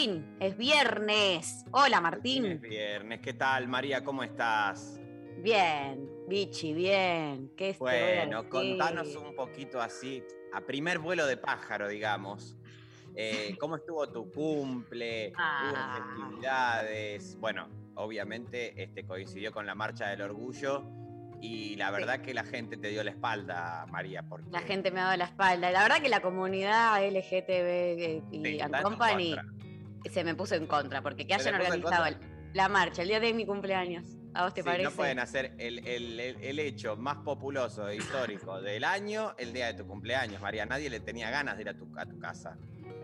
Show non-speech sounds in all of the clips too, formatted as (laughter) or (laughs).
Es viernes. Hola, Es Martín. viernes, ¿qué tal María? ¿Cómo estás? Bien, Bichi, bien. ¿Qué Bueno, contanos un poquito así, a primer vuelo de pájaro, digamos. Eh, (laughs) ¿Cómo estuvo tu cumple? Ah. ¿Hubo festividades? Bueno, obviamente este, coincidió con la Marcha del Orgullo y la verdad que la gente te dio la espalda, María, porque La gente me ha dado la espalda. La verdad que la comunidad LGTB y Sí, Company. Se me puso en contra, porque que hayan organizado la marcha el día de mi cumpleaños. ¿A vos te Sí, parece? no pueden hacer el, el- el- el hecho más populoso e histórico del año el día de tu cumpleaños, María. Nadie le tenía ganas de ir a tu, a tu casa.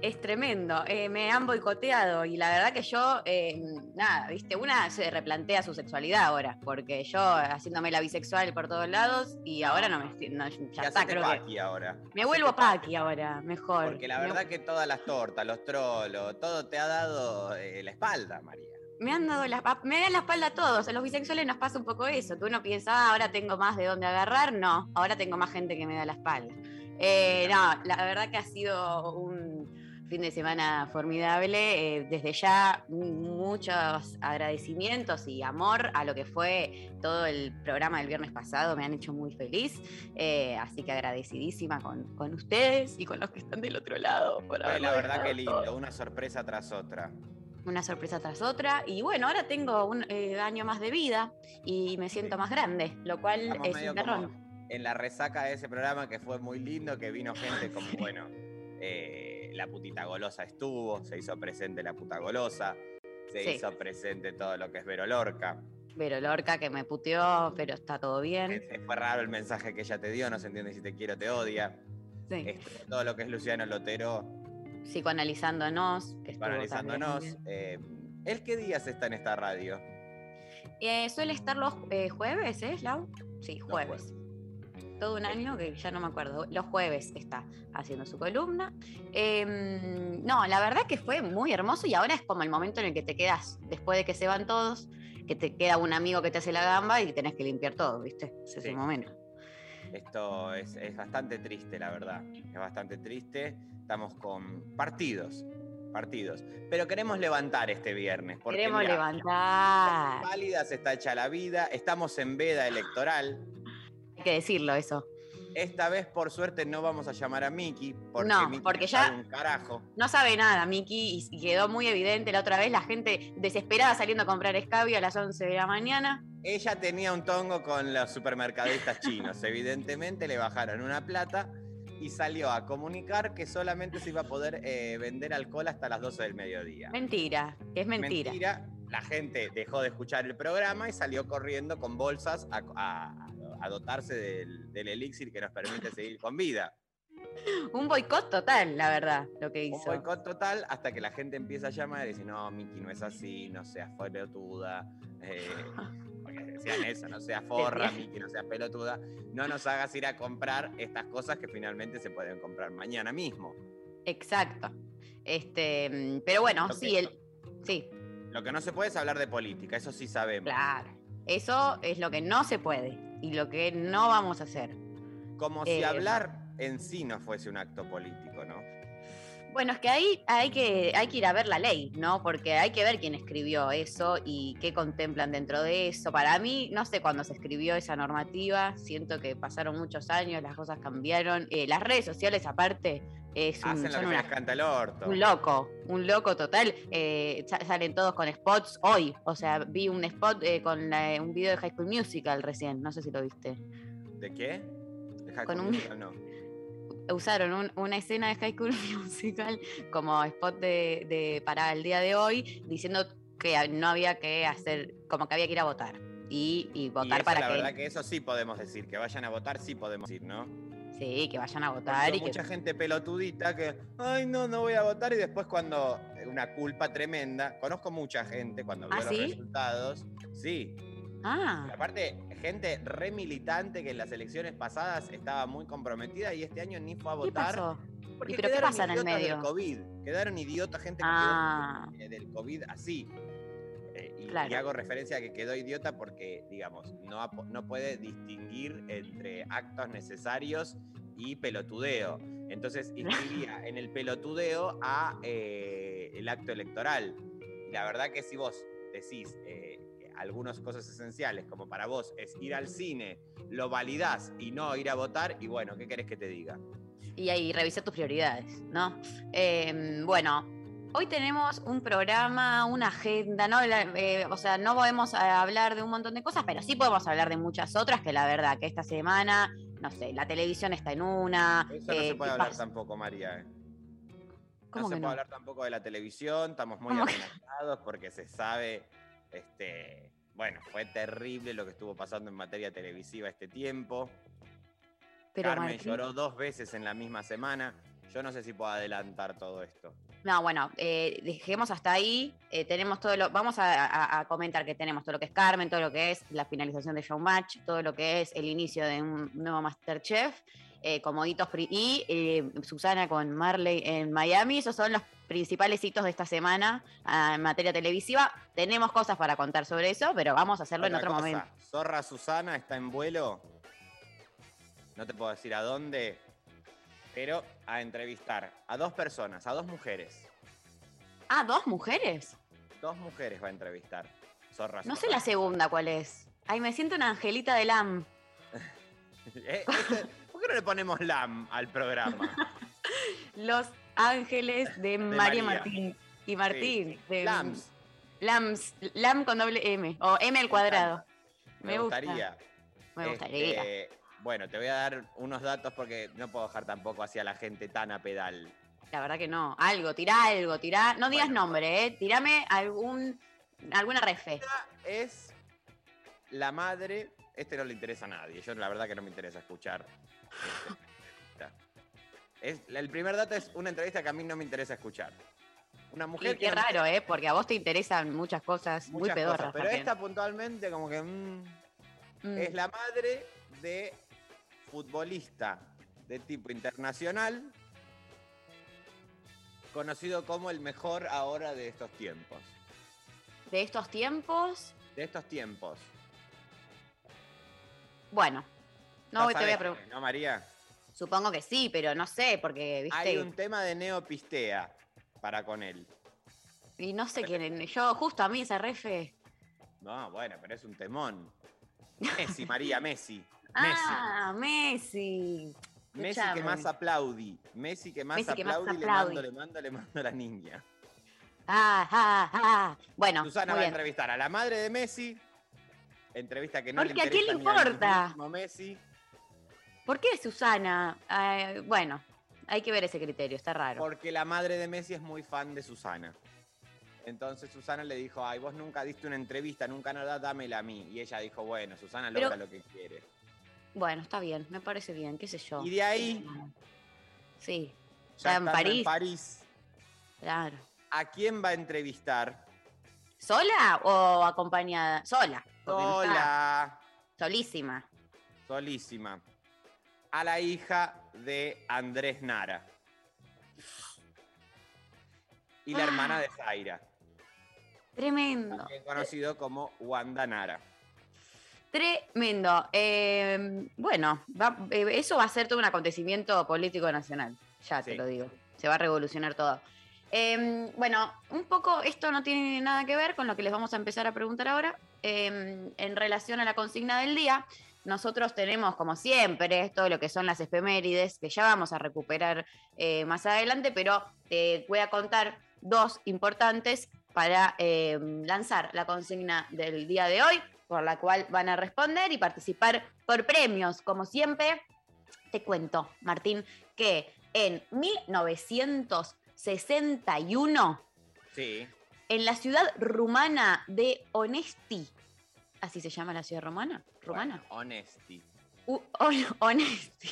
Es tremendo, eh, me han boicoteado y la verdad que yo, eh, nada, viste, una se replantea su sexualidad ahora, porque yo haciéndome la bisexual por todos lados y ahora no me no, ya Y está, creo que paqui ahora. me vuelvo paqui ahora, mejor. Porque la Me- verdad que todas las tortas, los trolos, todo te ha dado eh, la espalda, María. Me han dado la, me dan la espalda a todos, a los bisexuales nos pasa un poco eso, que uno piensa, ah, ahora tengo más de dónde agarrar, no, ahora tengo más gente que me da la espalda. No, la verdad que ha sido un fin de semana formidable, eh, desde ya muchos agradecimientos y amor a lo que fue todo el programa del viernes pasado, me han hecho muy feliz, eh, así que agradecidísima con, con ustedes y con los que están del otro lado. Por haberlo la verdad que todo lindo, una sorpresa tras otra. una sorpresa tras otra. Y bueno, ahora tengo un eh, año más de vida y me siento Sí. más grande, lo cual Estamos es un en la resaca de ese programa que fue muy lindo, que vino gente como, (laughs) bueno, eh, la putita golosa estuvo, se hizo presente la puta golosa, se Sí. hizo presente todo lo que es Vero Lorca. Pero Lorca que me puteó, pero está todo bien. Este, fue raro el mensaje que ella te dio, no se entiende si te quiere o te odia. Sí. Este, todo lo que es Luciano Lotero Psicoanalizándonos. Que estuvo analizándonos. también. Eh, ¿El qué días está en esta radio? Eh, suele estar los eh, jueves, ¿eh, Lau? Sí, jueves. Todo un año que ya no me acuerdo. Los jueves está haciendo su columna. Em, no, la verdad que fue muy hermoso y ahora es como el momento en el que te quedas, después de que se van todos, que te queda un amigo que te hace la gamba y tenés que limpiar todo, ¿viste? Ese es el momento. Esto es, es bastante triste, la verdad. Es bastante triste. Estamos con partidos, partidos. Pero queremos levantar este viernes. Porque, Queremos mirá, levantar. Válidas está hecha la vida. Estamos en veda electoral. Que decirlo eso. Esta vez, por suerte, no vamos a llamar a Miki. Porque No, Miki porque ya- un carajo. No sabe nada, Miki, y quedó muy evidente la otra vez la gente desesperada saliendo a comprar escabio a las 11 de la mañana. Ella tenía un tongo con los supermercadistas chinos. (laughs) Evidentemente le bajaron una plata y salió a comunicar que solamente se iba a poder eh, vender alcohol hasta las 12 del mediodía. Mentira, es mentira. La gente dejó de escuchar el programa y salió corriendo con bolsas a, a- a dotarse del, del elixir que nos permite seguir con vida. Un boicot total, la verdad, lo que Un hizo. boicot total hasta que la gente empieza a llamar y dice, no, Miki, no es así, no seas pelotuda. eh, porque decían eso, no seas (laughs) forra. Miki, no seas pelotuda. No nos hagas ir a comprar estas cosas que finalmente se pueden comprar mañana mismo. Exacto. Este, pero bueno, sí, el, sí, Lo que no se puede es hablar de política, eso sí sabemos. claro. Eso es lo que no se puede y lo que no vamos a hacer. Como si Eh, hablar en sí no fuese un acto político, ¿no? Bueno, es que ahí hay que, hay que ir a ver la ley, ¿no? Porque hay que ver quién escribió eso y qué contemplan dentro de eso. Para mí, no sé cuándo se escribió esa normativa, siento que pasaron muchos años, las cosas cambiaron. Eh, las redes sociales, aparte, Es un, Hacen lo son que se una- les canta el orto. un loco, un loco total. Eh, sa- salen todos con spots hoy. O sea, vi un spot eh, con la- un video de High School Musical recién. No sé si lo viste. ¿De qué? De High Con School un- Musical, no. Usaron un- una escena de High School (laughs) Musical como spot de, de- para el día de hoy, diciendo que no había que hacer, como que había que ir a votar. Y, y Y votar eso, para la que, verdad que eso sí podemos decir, que vayan a votar, sí podemos decir, ¿no? Sí, que vayan a Porque votar y mucha que gente pelotudita que, ay, no, no voy a votar y después cuando una culpa tremenda, conozco mucha gente cuando ¿Ah, veo sí? los resultados, sí, Ah, aparte, gente re militante que en las elecciones pasadas estaba muy comprometida y este año ni fue a ¿qué votar. pasó? Porque ¿Y pero qué pasa en el idiotas medio? Del COVID. Quedaron idiotas, gente que Ah. quedó eh, del COVID así. Y, Claro. y hago referencia a que quedó idiota porque, digamos, no, no puede distinguir entre actos necesarios y pelotudeo. Entonces (laughs) inscribía en el pelotudeo a eh, el acto electoral. Y la verdad que si vos decís eh, algunas cosas esenciales, como para vos es ir al cine, lo validás y no ir a votar, y bueno, ¿qué querés que te diga? y ahí revisar tus prioridades, ¿no? Eh, bueno, hoy tenemos un programa, una agenda, ¿no? Eh, o sea, no podemos eh, hablar de un montón de cosas, pero sí podemos hablar de muchas otras, que la verdad que esta semana, no sé, la televisión está en una. Eso no eh, se puede ¿qué hablar pasa? tampoco, María. ¿eh? ¿Cómo no se que puede no? hablar tampoco de la televisión, estamos muy amenazados porque se sabe, este, bueno, fue terrible lo que estuvo pasando en materia televisiva este tiempo. Pero Carmen Martín- lloró dos veces en la misma semana. Yo no sé si puedo adelantar todo esto. No, bueno, eh, dejemos hasta ahí. eh, tenemos todo lo. Vamos a, a- a comentar que tenemos todo lo que es Carmen, todo lo que es la finalización de Showmatch, todo lo que es el inicio de un nuevo Masterchef, eh, como hitos pri- y Susana con Marley en Miami. Esos son los principales hitos de esta semana ah, en materia televisiva. Tenemos cosas para contar sobre eso, pero vamos a hacerlo en otro cosa, momento. Zorra Susana está en vuelo. No te puedo decir a dónde, pero a entrevistar a dos personas, a dos mujeres. Ah, dos mujeres. Dos mujeres va a entrevistar. Zorra No sé la segunda cuál es. Ay, me siento una angelita de Lam. (laughs) Eh, este- ¿Por qué no le ponemos LAM al programa? (laughs) Los Ángeles de, María María. Martín y Martín. de- LAMS. Lams, Lam con doble M o M al cuadrado. Me, Me gusta. gustaría. Me gustaría. Este, bueno, te voy a dar unos datos porque no puedo dejar tampoco hacia la gente tan a pedal. La verdad que no. Algo, tirá algo, tirá. No digas Bueno. nombre, ¿eh? Tirame algún, alguna refe. Esta es la madre. Este no le interesa a nadie. Yo la verdad que no me interesa escuchar. este, es, el primer dato es una entrevista que a mí no me interesa escuchar. Una mujer Y qué que no- raro, ¿eh? Porque a vos te interesan muchas cosas muy muchas pedorras. cosas, pero también. esta puntualmente como que mm, Mm. es la madre de futbolista de tipo internacional, conocido como el mejor ahora de estos tiempos. De estos tiempos, De estos tiempos. bueno. No Ya te voy a preguntar. ¿No, María? Supongo que sí, pero no sé, porque, viste. Hay un tema de neopistea para con él. Y no sé quién. (laughs) Yo, justo a mí, esa refe. No, bueno, pero es un temón. Messi, María, Messi. Ah, Messi. Messi que más aplaudi. Messi que más Messi que más aplaudi, le mando, le mando, le mando a la niña. Ah, ah, ah. Bueno, Susana va a entrevistar a la madre de Messi. Entrevista que no Porque le ¿a quién le interesa ni importa? Messi. ¿Por qué Susana? Bueno, hay que ver ese criterio, está raro. Porque la madre de Messi es muy fan de Susana. Entonces Susana le dijo, ay, vos nunca diste una entrevista, nunca nada, dámela a mí. Y ella dijo, bueno, Susana Pero- logra lo que quiere. Bueno, está bien, me parece bien, qué sé yo. Y de ahí, Sí, ya Ya en París. en París, claro. ¿a quién va a entrevistar? ¿Sola o acompañada? Sola. no está Sola, Solísima. solísima. A la hija de Andrés Nara. Y la Ah. hermana de Zaira, Tremendo. también conocido como Wanda Nara. Tremendo. Eh, bueno, va- eh, eso va a ser todo un acontecimiento político nacional, ya te lo digo. Se va a revolucionar todo. Eh, bueno, un poco esto no tiene nada que ver con lo que les vamos a empezar a preguntar ahora. eh, en relación a la consigna del día, nosotros tenemos, como siempre, todo lo que son las efemérides, que ya vamos a recuperar eh, más adelante, pero te voy a contar dos importantes para lanzar la consigna del día de hoy, por la cual van a responder y participar por premios. Como siempre, te cuento, Martín, que en 1961, Sí. en la ciudad rumana de Onesti, así se llama la ciudad romana, rumana, Bueno, honesty. U- On- Onesti,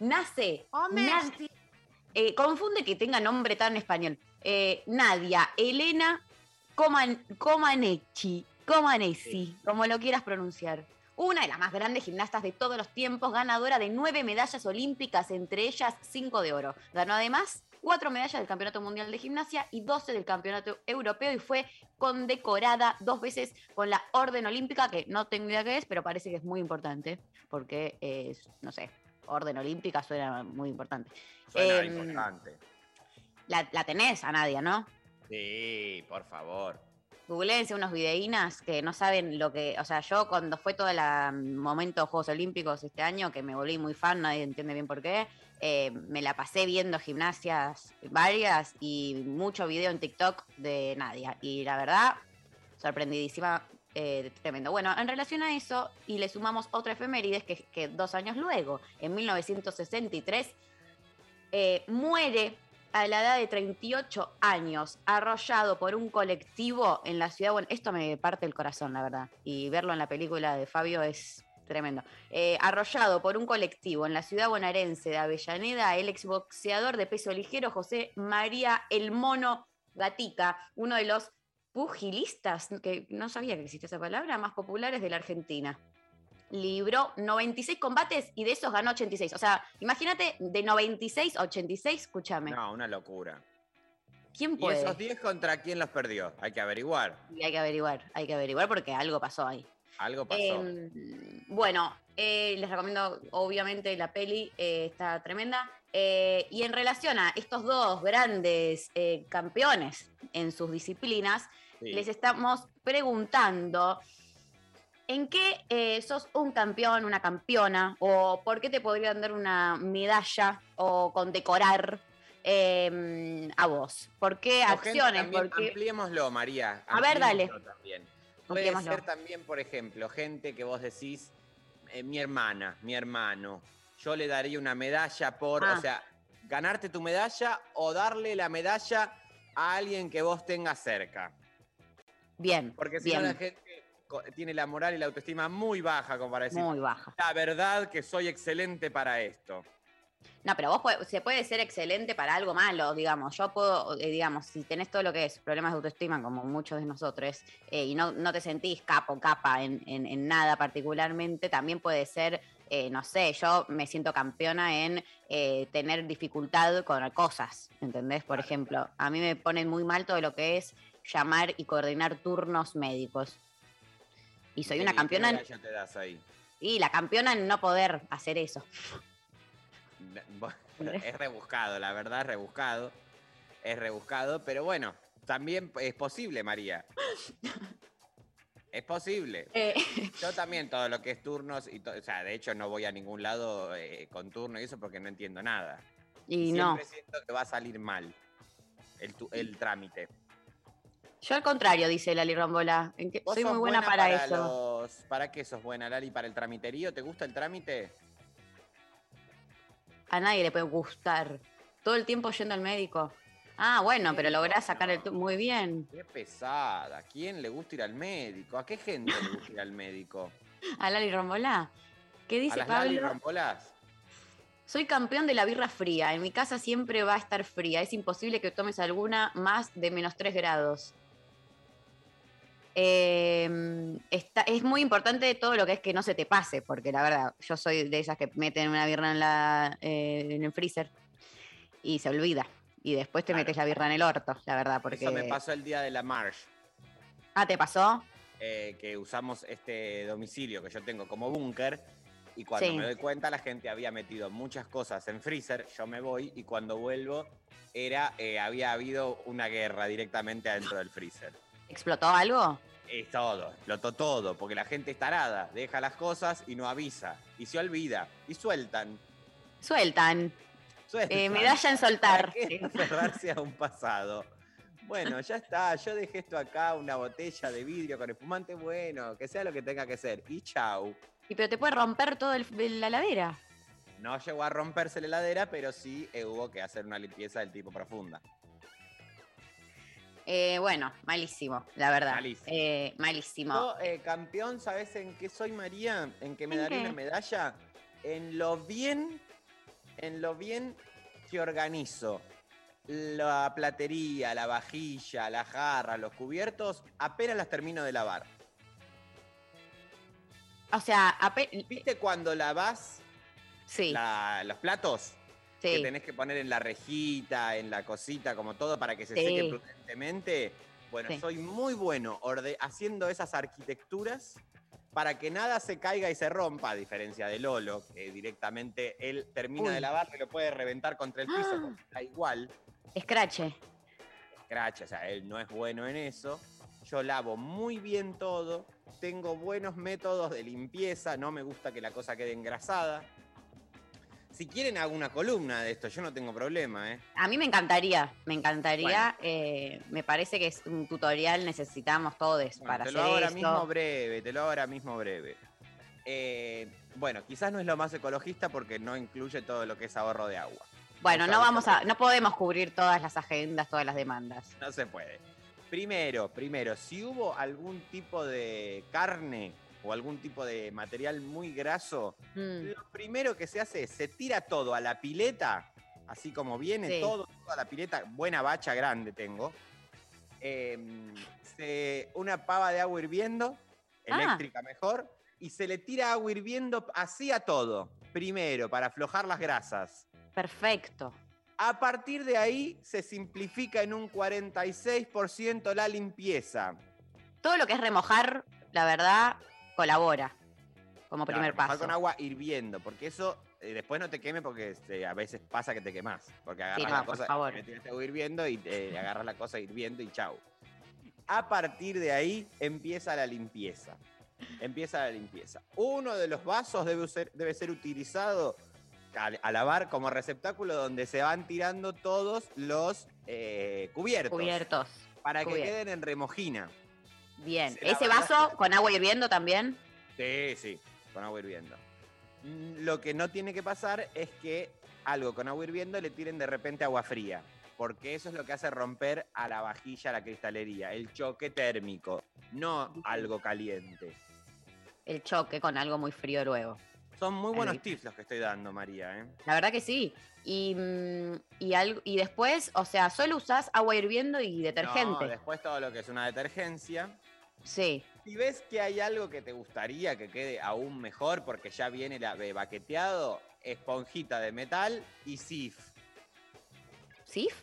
nace, Nad- eh, confunde que tenga nombre tan español, Eh, Nadia Elena Coman, Comaneci, Comaneci, Sí. como lo quieras pronunciar. Una de las más grandes gimnastas de todos los tiempos, ganadora de nueve medallas olímpicas, entre ellas cinco de oro. Ganó además cuatro medallas del Campeonato Mundial de Gimnasia y 12 del Campeonato Europeo y fue condecorada dos veces con la Orden Olímpica, que no tengo idea qué es, pero parece que es muy importante, porque es, no sé, Orden Olímpica suena muy importante. Suena Em, importante. La, la tenés a Nadia, ¿no? Sí, por favor. Googleense unos videínas que no saben lo que. O sea, yo cuando fue todo el momento de Juegos Olímpicos este año, que me volví muy fan, nadie entiende bien por qué, eh, me la pasé viendo gimnasias varias y mucho video en TikTok de Nadia. Y la verdad, sorprendidísima, eh, tremendo. Bueno, en relación a eso, y le sumamos otra efemérides que, que dos años luego, en 1963, eh, muere a la edad de 38 años, arrollado por un colectivo en la ciudad. Bueno, esto me parte el corazón, la verdad. Y verlo en la película de Fabio es tremendo. Eh, arrollado por un colectivo en la ciudad bonaerense de Avellaneda, el exboxeador de peso ligero José María El Mono Gatica, uno de los pugilistas, que no sabía que existía esa palabra, más populares de la Argentina libró 96 combates y de esos ganó 86. O sea, imagínate, de 96 a 86, escúchame. No, una locura. ¿Quién ¿Y puede? esos 10 contra quién los perdió? Hay que averiguar. Y hay que averiguar, hay que averiguar porque algo pasó ahí. Algo pasó. Eh, bueno, eh, les recomiendo obviamente la peli, eh, está tremenda. Eh, y en relación a estos dos grandes campeones en sus disciplinas, Sí. les estamos preguntando en qué eh, sos un campeón, una campeona, o por qué te podrían dar una medalla o condecorar eh, a vos. ¿Por qué acciones? también, ¿Por qué- Ampliémoslo, María. A ver, dale. ampliémoslo También. Puede Ampliémoslo. ser también, por ejemplo, gente que vos decís, eh, mi hermana, mi hermano, yo le daría una medalla por, Ah. o sea, ganarte tu medalla o darle la medalla a alguien que vos tengas cerca. Bien, Porque si bien, no la gente tiene la moral y la autoestima muy baja como para decir, muy baja. la verdad que soy excelente para esto. No, pero vos puede- se puede ser excelente para algo malo, digamos. Yo puedo, eh, digamos, si tenés todo lo que es problemas de autoestima, como muchos de nosotros, eh, y no, no te sentís capo, capa en, en- en nada particularmente, también puede ser, eh, no sé, yo me siento campeona en eh, tener dificultad con cosas, ¿entendés? Por ejemplo, a mí me ponen muy mal todo lo que es llamar y coordinar turnos médicos. Y soy ¿Qué- una campeona en, medalla te das ahí? y la campeona en no poder hacer eso. (laughs) Es rebuscado, la verdad es rebuscado. Es rebuscado, pero bueno, también es posible, María. Es posible. (laughs) Eh, Yo también todo lo que es turnos, y o sea, de hecho no voy a ningún lado eh, con turno y eso porque no entiendo nada. y no. Siempre siento que va a salir mal el, el trámite. Yo al contrario, dice Lali Rombola. en que ¿Vos soy muy buena, para, eso. los- ¿Para qué sos buena, Lali? ¿Para el tramiterío? ¿Te gusta el trámite? A nadie le puede gustar. Todo el tiempo yendo al médico. Ah, bueno, pero lográs sacar el... Muy bien. Qué pesada. ¿A quién le gusta ir al médico? ¿A qué gente le gusta ir al médico? (laughs) A Lali Rombola. ¿Qué ¿A dice Lali Pablo? Rombolás? Soy campeón de la birra fría. En mi casa siempre va a estar fría. Es imposible que tomes alguna más de menos 3 grados. Eh, está- es muy importante todo lo que es que no se te pase, porque la verdad, yo soy de esas que meten una birra en, la, eh, en el freezer y se olvida. Y después te Claro. metes la birra en el orto, la verdad, porque... Eso me pasó el día de la March, Ah, ¿te pasó? eh, que usamos este domicilio que yo tengo como búnker. Y cuando Sí. me doy cuenta, la gente había metido muchas cosas en freezer. Yo me voy y cuando vuelvo, era, eh, había habido una guerra directamente adentro del freezer. ¿Explotó algo? Es todo, explotó todo, porque la gente es tarada, deja las cosas y no avisa, y se olvida, y sueltan. Sueltan. sueltan. Eh, medalla en soltar. ¿Para qué aferrarse a un pasado? Bueno, ya está, yo dejé esto acá, una botella de vidrio con espumante, bueno, que sea lo que tenga que ser, y chau. Y pero te puede romper todo el, la ladera. No llegó a romperse la heladera, pero sí eh, hubo que hacer una limpieza del tipo profunda. Eh, bueno, malísimo, la verdad. Malísimo. Eh, malísimo. Yo, eh, campeón, ¿sabes en qué soy, María? En que me ¿En daré qué? una medalla. En lo bien, en lo bien que organizo la platería, la vajilla, la jarra, los cubiertos, apenas las termino de lavar. O sea, ape- ¿Viste cuando lavas sí, la- los platos? Que sí. tenés que poner en la rejita, en la cosita, como todo, para que se Sí. seque prudentemente. Bueno, Sí. soy muy bueno orde- haciendo esas arquitecturas para que nada se caiga y se rompa, a diferencia de Lolo, que directamente él termina Uy. de lavar y lo puede reventar contra el piso, Ah. porque igual, Escrache. scratch, o sea, él no es bueno en eso. Yo lavo muy bien todo, tengo buenos métodos de limpieza, no me gusta que la cosa quede engrasada. Si quieren hago una columna de esto, yo no tengo problema, ¿eh? A mí me encantaría, me encantaría. eh, me parece que es un tutorial, necesitamos todos Bueno, para te hacer lo hago ahora esto. mismo breve, te lo hago ahora mismo breve. Eh, bueno, quizás no es lo más ecologista porque no incluye todo lo que es ahorro de agua. Bueno, no vamos a, no podemos cubrir todas las agendas, todas las demandas. No se puede. Primero, primero, si hubo algún tipo de carne o algún tipo de material muy graso, Mm, lo primero que se hace es se tira todo a la pileta, así como viene Sí. todo, todo a la pileta, buena bacha grande tengo. Em, se- una pava de agua hirviendo, Ah. eléctrica mejor, y se le tira agua hirviendo así a todo. Primero, para aflojar las grasas. perfecto. A partir de ahí se simplifica en un 46% la limpieza. Todo lo que es remojar, la verdad, colabora como Claro, primer paso. con agua hirviendo, porque eso eh, después no te queme porque este, a veces pasa que te quemas. Porque agarras no, la por cosa, favor. agua hirviendo y eh, agarras la cosa hirviendo y chau. A partir de ahí empieza la limpieza. Empieza la limpieza. Uno de los vasos debe ser, debe ser utilizado a, a lavar como receptáculo donde se van tirando todos los eh, cubiertos. Cubiertos. Para que queden en remojina. Bien. Se ¿Ese vaso con agua hirviendo también? Sí, sí, con agua hirviendo. Mm, Lo que no tiene que pasar es que algo con agua hirviendo le tiren de repente agua fría, porque eso es lo que hace romper a la vajilla, a la cristalería, el choque térmico, no algo caliente. El choque con algo muy frío luego. Son muy buenos tips los que estoy dando, María. ¿eh? La verdad que sí. Y, mm, y, algo, y después, o sea, solo usás agua hirviendo y No, detergente. después todo lo que es una detergencia. Sí. Si ves que hay algo que te gustaría que quede aún mejor, porque ya viene la, baqueteado, esponjita de metal y sif. ¿Sif?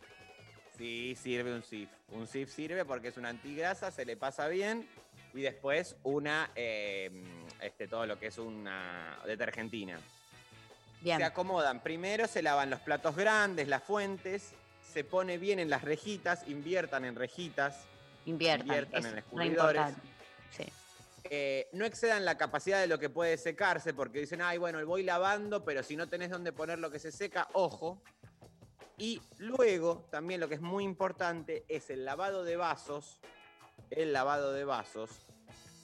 Sí, sirve un SIF. Un SIF sirve porque es una antigrasa, se le pasa bien. Y después una, eh, este, todo lo que es una detergentina. Bien. Se acomodan. Primero se lavan los platos grandes, las fuentes. Se pone bien en las rejitas, inviertan en rejitas. inviertan. en re escurridores. Sí. Eh, no excedan la capacidad de lo que puede secarse, porque dicen, ay, bueno, voy lavando, pero si no tenés dónde poner lo que se seca, ojo. Y luego, también lo que es muy importante es el lavado de vasos. El lavado de vasos.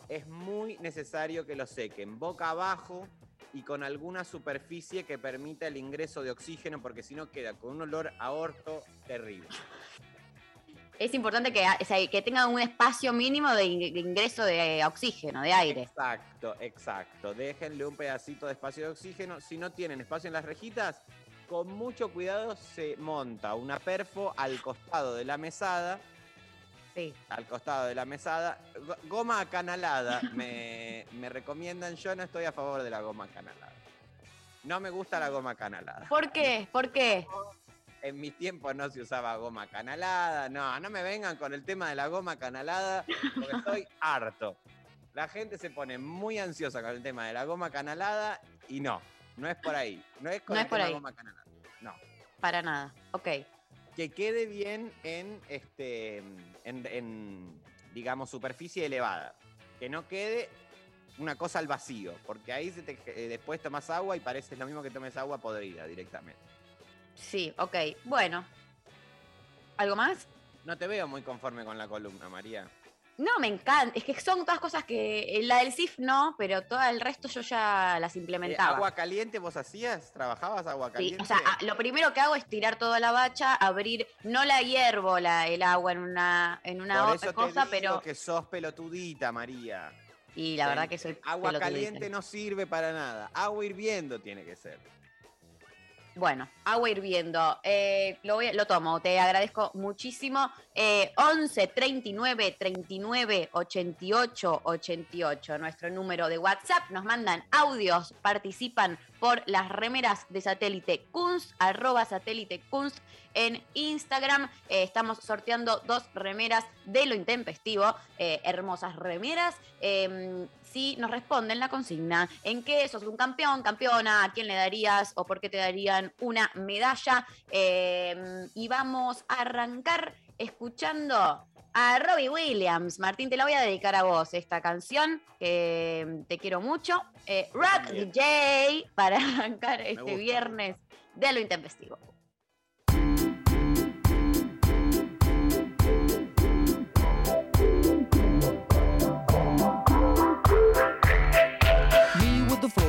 Es muy necesario que lo sequen boca abajo y con alguna superficie que permita el ingreso de oxígeno, porque si no queda con un olor a orto terrible. Es importante que, o sea, que tengan un espacio mínimo de ingreso de oxígeno, de aire. Exacto, exacto. Déjenle un pedacito de espacio de oxígeno. Si no tienen espacio en las rejitas, con mucho cuidado se monta una perfo al costado de la mesada. Sí. Al costado de la mesada. Go- Goma acanalada. (laughs) Me, me recomiendan. Yo no estoy a favor de la goma acanalada. No me gusta la goma acanalada. ¿Por qué? ¿Por qué? En mis tiempos no se usaba goma canalada. No, no me vengan con el tema de la goma canalada, porque estoy (laughs) harto. La gente se pone muy ansiosa con el tema de la goma canalada y no, no es por ahí. No es con No el es por tema ahí. goma canalada. No. Para nada. Ok. Que quede bien en este. En, en digamos, superficie elevada. Que no quede una cosa al vacío, porque ahí se te- eh, después tomas agua y parece lo mismo que tomes agua podrida directamente. Sí, ok. Bueno. ¿Algo más? No te veo muy conforme con la columna, María. No, me encanta. Es que son todas cosas que. eh, La del CIF no, pero todo el resto yo ya las Eh, implementaba. ¿Agua caliente vos hacías? ¿Trabajabas agua Sí, caliente? o sea, a- lo primero que hago es tirar toda la bacha, abrir, no la hiervo la, el agua en una, en una Por otra eso cosa, te digo pero. que sos pelotudita, María. Y la verdad que soy. Agua pelotudita. caliente no sirve para nada. Agua hirviendo tiene que ser. Bueno, agua hirviendo. Eh, lo, voy lo tomo, te agradezco muchísimo. Eh, 11 39 39 88 88, nuestro número de WhatsApp. Nos mandan audios, participan por las remeras de satélite Kunst, arroba satélite Kunst en Instagram. Eh, estamos sorteando dos remeras de lo intempestivo, eh, hermosas remeras. Si nos responden la consigna, ¿en qué sos un campeón, campeona? ¿A quién le darías o por qué te darían una medalla? Eh, y vamos a arrancar escuchando a Robbie Williams. Martín, te la voy a dedicar a vos esta canción, que te quiero mucho. Eh, Rock. DJ, para (laughs) arrancar este gusta. viernes de lo intempestivo.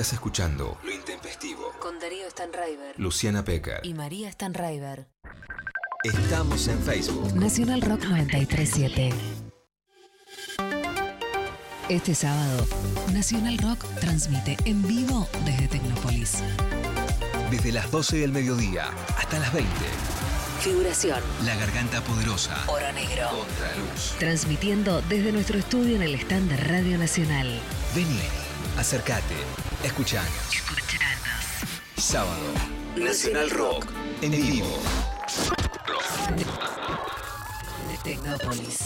Estás escuchando Lo Intempestivo. Con Darío Stanraiver Luciana Pecker. y María Stanraiver. Estamos en Facebook. Nacional Rock 937. Este sábado, Nacional Rock transmite en vivo desde Tecnópolis. Desde las 12 del mediodía hasta las 20. Figuración. La Garganta Poderosa. Oro Negro. Contraluz. Transmitiendo desde nuestro estudio en el stand de Radio Nacional. Vení, acércate, escuchanos. Sábado. Nacional Rock. En vivo. De Tecnópolis.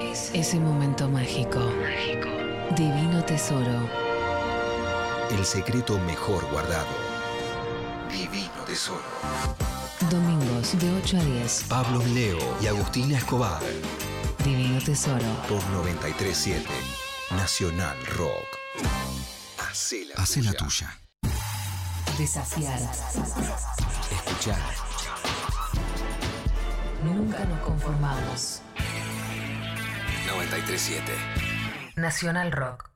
Es ese momento mágico. Divino tesoro. El secreto mejor guardado. Divino Tesoro. Domingos de 8 a 10. Pablo Leo y Agustina Escobar. Divino tesoro. Por 937 Nacional Rock. Hacé la, tuya. Desafiar. Escuchar. Nunca nos conformamos. 937. Nacional Rock.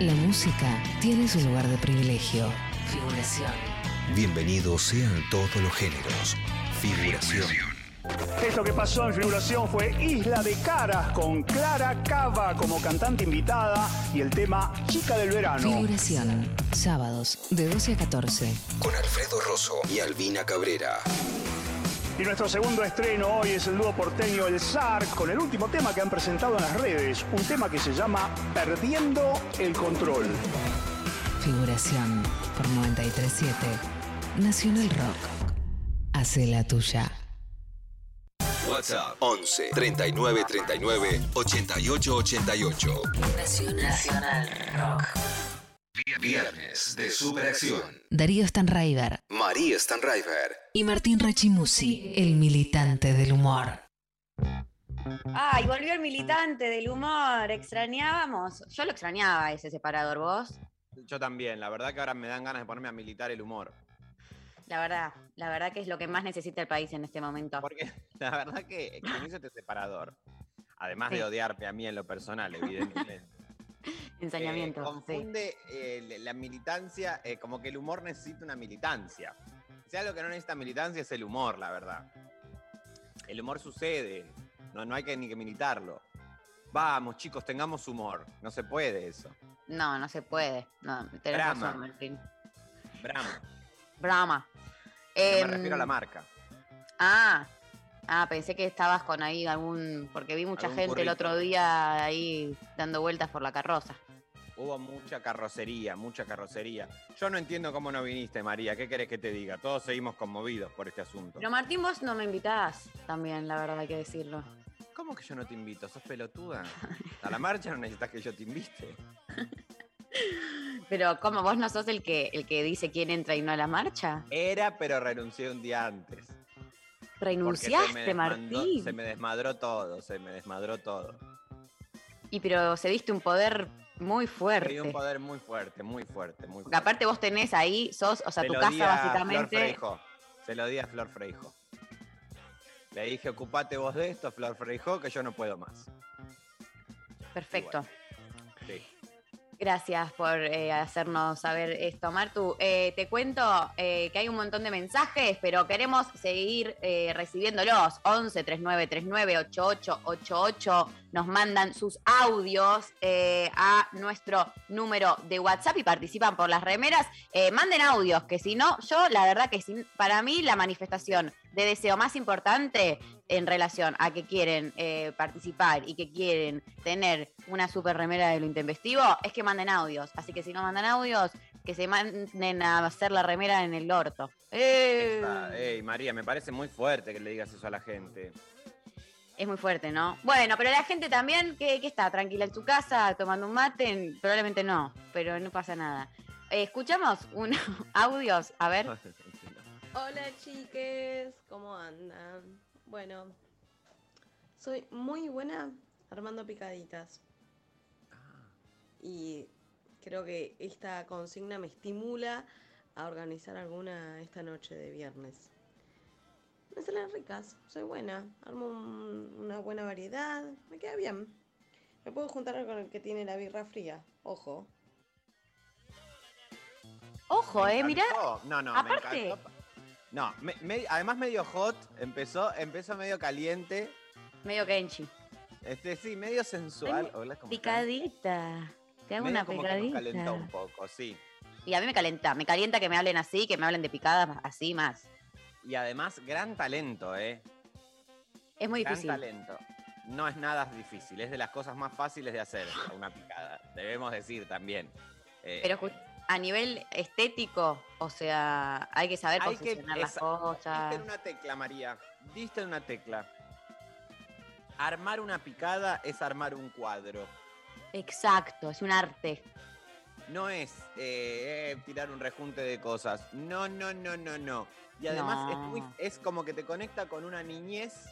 La música tiene su lugar de privilegio. Figuración. Bienvenidos sean todos los géneros. Figuración. Esto que pasó en figuración fue Isla de Caras con Clara Cava como cantante invitada y el tema Chica del Verano. Figuración. Sábados de 12 a 14. Con Alfredo Rosso y Albina Cabrera. Y nuestro segundo estreno hoy es el dúo porteño El Zar con el último tema que han presentado en las redes, un tema que se llama Perdiendo el Control. Figuración por 937. Nacional Rock. Hace la tuya. WhatsApp 11 39 39 88 88. Nacional Rock. Viernes de Superacción. Darío Stanraiver María Stanraiver. y Martín Rachimusi, el militante del humor. Ay, volvió el militante del humor. Extrañábamos. Yo lo extrañaba ese separador, vos. Yo también, la verdad que ahora me dan ganas de ponerme a militar el humor. La verdad, la verdad que es lo que más necesita el país en este momento. Porque (laughs) la verdad que con hizo este separador, además Sí. de odiarme a mí en lo personal, evidentemente. Ensañamiento. (laughs) eh, sí. confunde eh, la militancia, eh, como que el humor necesita una militancia. Si algo que no necesita militancia es el humor, la verdad. El humor sucede, no, no hay que ni que militarlo. Vamos, chicos, tengamos humor. No se puede eso. No, no se puede. No, tenés Brahma. razón, Martín. Brahma. Brahma. No me Em, refiero a la marca. Ah, ah, pensé que estabas con ahí algún. Porque vi mucha gente el otro día ahí dando vueltas por la carroza. Hubo mucha carrocería, mucha carrocería. Yo no entiendo cómo no viniste, María. ¿Qué querés que te diga? Todos seguimos conmovidos por este asunto. Pero Martín, vos no me invitás también, la verdad, hay que decirlo. ¿Cómo que yo no te invito? ¿Sos pelotuda? A la marcha no necesitas que yo te invite. (laughs) Pero, ¿cómo? ¿Vos no sos el que, el que dice quién entra y no a la marcha? Era, pero renuncié un día antes. Porque se ¿Renunciaste, Martín? Se me desmadró todo, se me desmadró todo. Y pero se diste un poder muy fuerte. un poder muy fuerte, muy fuerte, muy Porque fuerte. aparte vos tenés ahí, sos, o sea, Se tu casa a Flor básicamente. Freijo. Se lo di a Flor Freijo. Le dije, ocupate vos de esto, Flor Freijo, que yo no puedo más. Perfecto. Sí. Gracias por eh, hacernos saber esto, Martu. Eh, te cuento eh, que hay un montón de mensajes, pero queremos seguir eh, recibiéndolos. 11 39 39 8888 nos mandan sus audios eh, a nuestro número de WhatsApp y participan por las remeras. Manden audios, que si no, yo la verdad que sin- para mí la manifestación de deseo más importante en relación a que quieren eh, participar y que quieren tener una super remera de lo intempestivo es que manden audios. Así que si no mandan audios, que se manden a hacer la remera en el orto. ¡Eh! María, me parece muy fuerte que le digas eso a la gente. Es muy fuerte, ¿no? Bueno, pero la gente también que, que está tranquila en su casa tomando un mate, probablemente no, pero no pasa nada. Eh, escuchamos unos (laughs) audios, a ver. (laughs) Hola chiques, ¿cómo andan? Bueno, soy muy buena armando picaditas. Y creo que esta consigna me estimula a organizar alguna esta noche de viernes. Me salen ricas, soy buena, armo un- una buena variedad, me queda bien. Me puedo juntar con el que tiene la birra fría. Ojo. Ojo, Me eh, mirá. No, no, Aparte- me encantó. No, me- me- además medio hot, empezó, empezó medio caliente. Medio Kenchi. Este, sí, medio sensual. Hola, ¿cómo están? Picadita. Te hago Medio una como que nos calentó picadita. un poco, sí. Y a mí me calenta. Me calienta que me hablen así, que me hablen de picadas así más. Y además, gran talento, ¿eh? Es muy gran difícil. talento. No es nada difícil, es de las cosas más fáciles de hacer una picada. Debemos decir también. Eh, Pero ju- a nivel estético, o sea, hay que saber Hay que- posicionar las esa- cosas. Diste en una tecla, María. Diste en una tecla. Armar una picada es armar un cuadro. Exacto, es un arte. No es eh, eh, tirar un rejunte de cosas. No, no, no, no, no. Y además es, muy- No. es como que te conecta con una niñez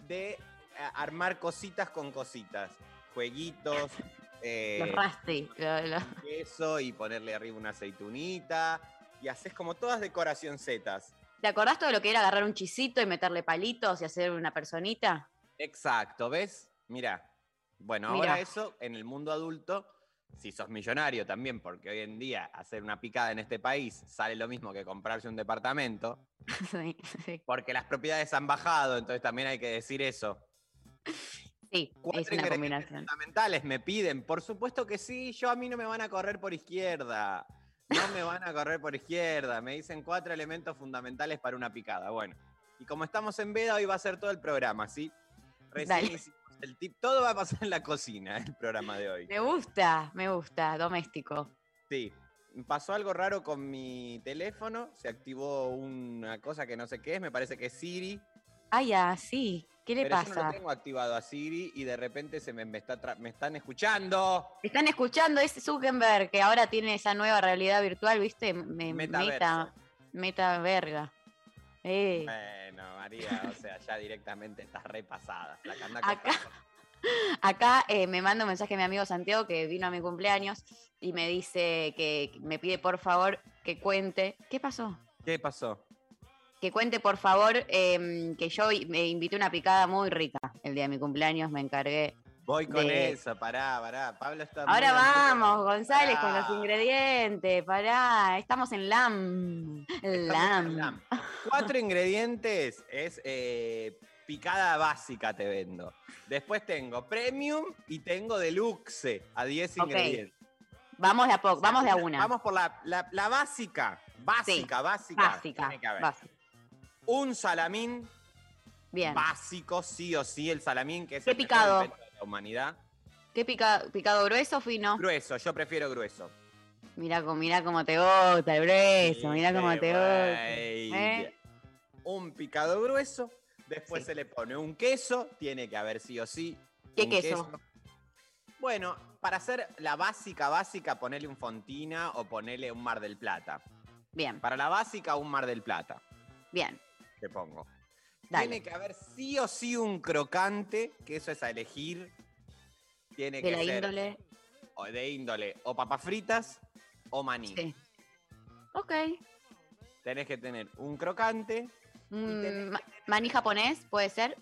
de eh, armar cositas con cositas. Jueguitos, eh, Los queso y ponerle arriba una aceitunita. Y haces como todas decoracioncetas. ¿Te acordás todo lo que era agarrar un chisito y meterle palitos y hacer una personita? Exacto, ¿ves? Mira. Bueno, Mirá. ahora eso en el mundo adulto, si sos millonario también, porque hoy en día hacer una picada en este país sale lo mismo que comprarse un departamento, (laughs) sí, sí. porque las propiedades han bajado, entonces también hay que decir eso. Sí, Cuatro es una combinación. fundamentales me piden, por supuesto que sí, yo a mí no me van a correr por izquierda. No me van a correr por izquierda. Me dicen cuatro elementos fundamentales para una picada. Bueno, y como estamos en veda, hoy va a ser todo el programa, ¿sí? Recién hicimos el tip. Todo va a pasar en la cocina, el programa de hoy. Me gusta, me gusta, doméstico. Sí. Pasó algo raro con mi teléfono. Se activó una cosa que no sé qué es. Me parece que es Siri. Ah, ya, sí. ¿Qué le pero yo no pasa? lo tengo activado a Siri y de repente se me, me está me están escuchando. Están escuchando, es Zuckerberg, que ahora tiene esa nueva realidad virtual, ¿viste? Me, meta, meta verga. Eh. Bueno, María, o sea, ya directamente estás repasada. La (laughs) Acá- eh, me manda un mensaje mi amigo Santiago que vino a mi cumpleaños y me dice que me pide por favor que cuente. ¿Qué pasó? ¿Qué pasó? Que cuente por favor em, que yo me invité una picada muy rica el día de mi cumpleaños, me encargué. Voy con De- eso, pará, pará. Pablo está. Ahora vamos, González, con los ingredientes, pará, estamos en LAM. Estamos en LAM. Cuatro ingredientes es eh, picada básica, te vendo. Después tengo premium y tengo deluxe a 10 Ok, ingredientes. Vamos de a poco, vamos de a una. Vamos por la, la- la básica. Básica, básica. Básica. Un salamín Bien. básico, sí o sí, el salamín, que es ¿Qué el picado? de la humanidad. ¿Qué pica- picado grueso o fino? Grueso, yo prefiero grueso. Mirá, cómo- mirá cómo te gusta el grueso, mirá cómo te gusta. ¿eh? Un picado grueso, después Sí. se le pone un queso, tiene que haber sí o sí. ¿Qué un queso? Bueno, para hacer la básica, básica, ponele un Fontina o ponele un Mar del Plata. Bien, Para la básica, un Mar del Plata, bien. Te pongo. Dale. Tiene que haber sí o sí un crocante, que eso es a elegir. Tiene De que la ser índole. o de índole o papas fritas o maní. Sí. Ok. Tenés que tener un crocante. Mm, maní japonés, ¿puede ser?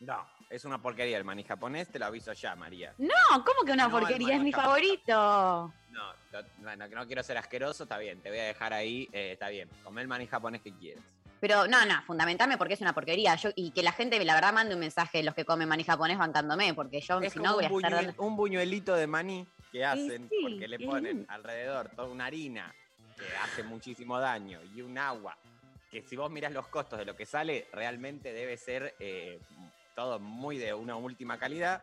No, es una porquería el maní japonés, te lo aviso ya, María. No, ¿cómo que una No, porquería? Es mi favorito. No, no, bueno, que no quiero ser asqueroso, está bien, te voy a dejar ahí, eh, está bien. Come el maní japonés que quieras. Pero no, no, fundamentame porque es una porquería. Yo, y que la gente, la verdad, mande un mensaje los que comen maní japonés bancándome, porque yo, Es si como no, voy a estar buñuel- dando... un buñuelito de maní que hacen sí, porque le ponen alrededor toda una harina que hace muchísimo daño y un agua que si vos mirás los costos de lo que sale, realmente debe ser eh, todo muy de una última calidad.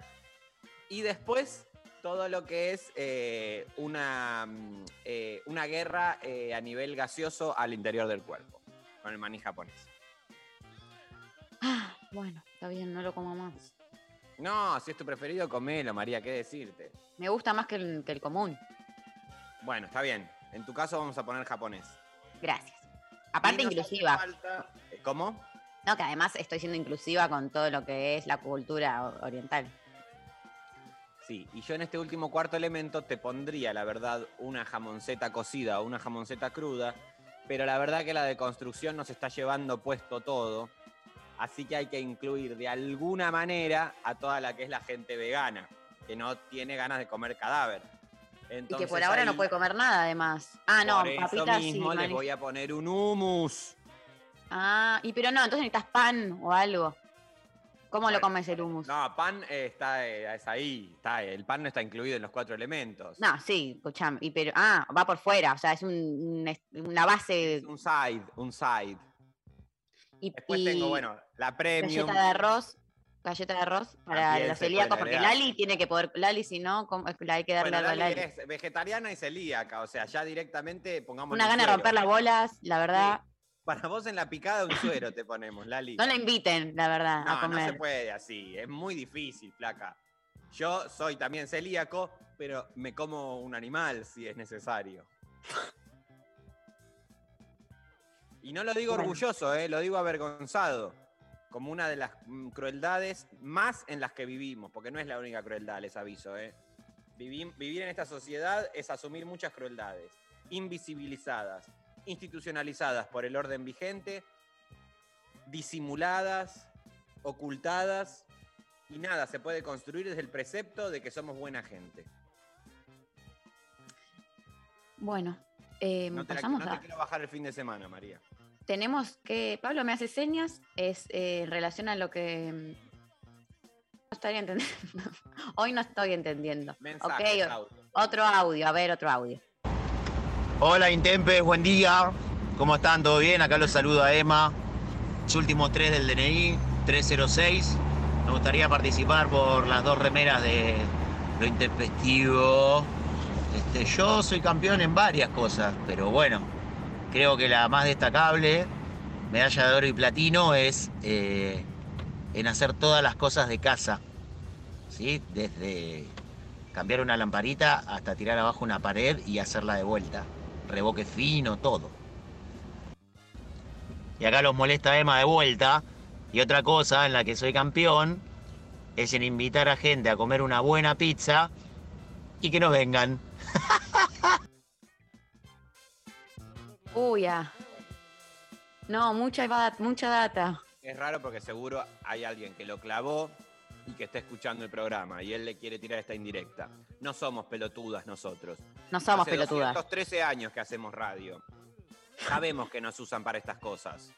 Y después todo lo que es eh, una, mm, eh, una guerra a nivel gaseoso al interior del cuerpo, con el maní japonés. Ah, bueno, está bien, no lo como más. No, si es tu preferido, comelo, María, ¿qué decirte? Me gusta más que el, que el común. Bueno, está bien. En tu caso vamos a poner japonés. Gracias. Aparte, inclusiva. falta- eh, ¿Cómo? No, que además estoy siendo inclusiva con todo lo que es la cultura oriental. Sí, y yo en este último cuarto elemento te pondría, la verdad, una jamonceta cocida o una jamonceta cruda, pero la verdad que la deconstrucción nos está llevando puesto todo, así que hay que incluir de alguna manera a toda la que es la gente vegana. que no tiene ganas de comer cadáver. Y Entonces, que por ahora no puede comer nada, además. Ah, no, por eso papitas sí. mismo les voy a poner un hummus. Ah, y pero no, entonces necesitas pan o algo. ¿Cómo lo comes el hummus? No, pan eh, está eh, es ahí, está, el pan no está incluido en los cuatro elementos. No, sí, escuchame. Y pero, ah, va por fuera, o sea, es un- una base. Es un side, un side. Y, Después y tengo, bueno, la premium. galleta de arroz. Galleta de arroz para los celíacos, porque. Lali tiene que poder. Lali, si no, ¿cómo- que hay que darle Bueno, a Lali Lali. es vegetariana y celíaca, o sea, ya directamente pongamos Una gana de romper las bolas, la verdad. Para vos en la picada un suero te ponemos, Lali. (laughs) No la inviten, la verdad, a No, no comer. se puede así, es muy difícil, flaca. Yo soy también celíaco, pero me como un animal si es necesario. Y no lo digo Bueno. orgulloso, eh, lo digo avergonzado, como una de las mm, crueldades más en las que vivimos, porque no es la única crueldad, les aviso. Eh. Vivir, vivir en esta sociedad es asumir muchas crueldades, invisibilizadas, institucionalizadas por el orden vigente, disimuladas, ocultadas, y nada, se puede construir desde el precepto de que somos buena gente. Bueno, eh, No te, la- no te quiero bajar el fin de semana, María. Tenemos que. Pablo me hace señas, es eh, en relación a lo que. mm, No estaría entendiendo. (laughs) Hoy no estoy entendiendo. Mensajes, ok, audio. otro audio, a ver, otro audio. Hola Intempes, buen día. ¿Cómo están? ¿Todo bien? Acá los saluda Emma. Los últimos tres del DNI, 306. Me gustaría participar por las dos remeras de lo intempestivo. Este, yo soy campeón en varias cosas, pero bueno, creo que la más destacable, medalla de oro y platino, es eh, en hacer todas las cosas de casa. ¿sí? Desde cambiar una lamparita hasta tirar abajo una pared y hacerla de vuelta. Reboque fino, todo. Y acá los molesta Emma de vuelta. Y otra cosa en la que soy campeón es en invitar a gente a comer una buena pizza y que no vengan. (laughs) Uy, ah. No, mucha, mucha data. Es raro porque seguro hay alguien que lo clavó y que está escuchando el programa y él le quiere tirar esta indirecta. No somos pelotudas nosotros. No somos Hace pelotudas. 213 años que hacemos radio. Sabemos que nos usan para estas cosas.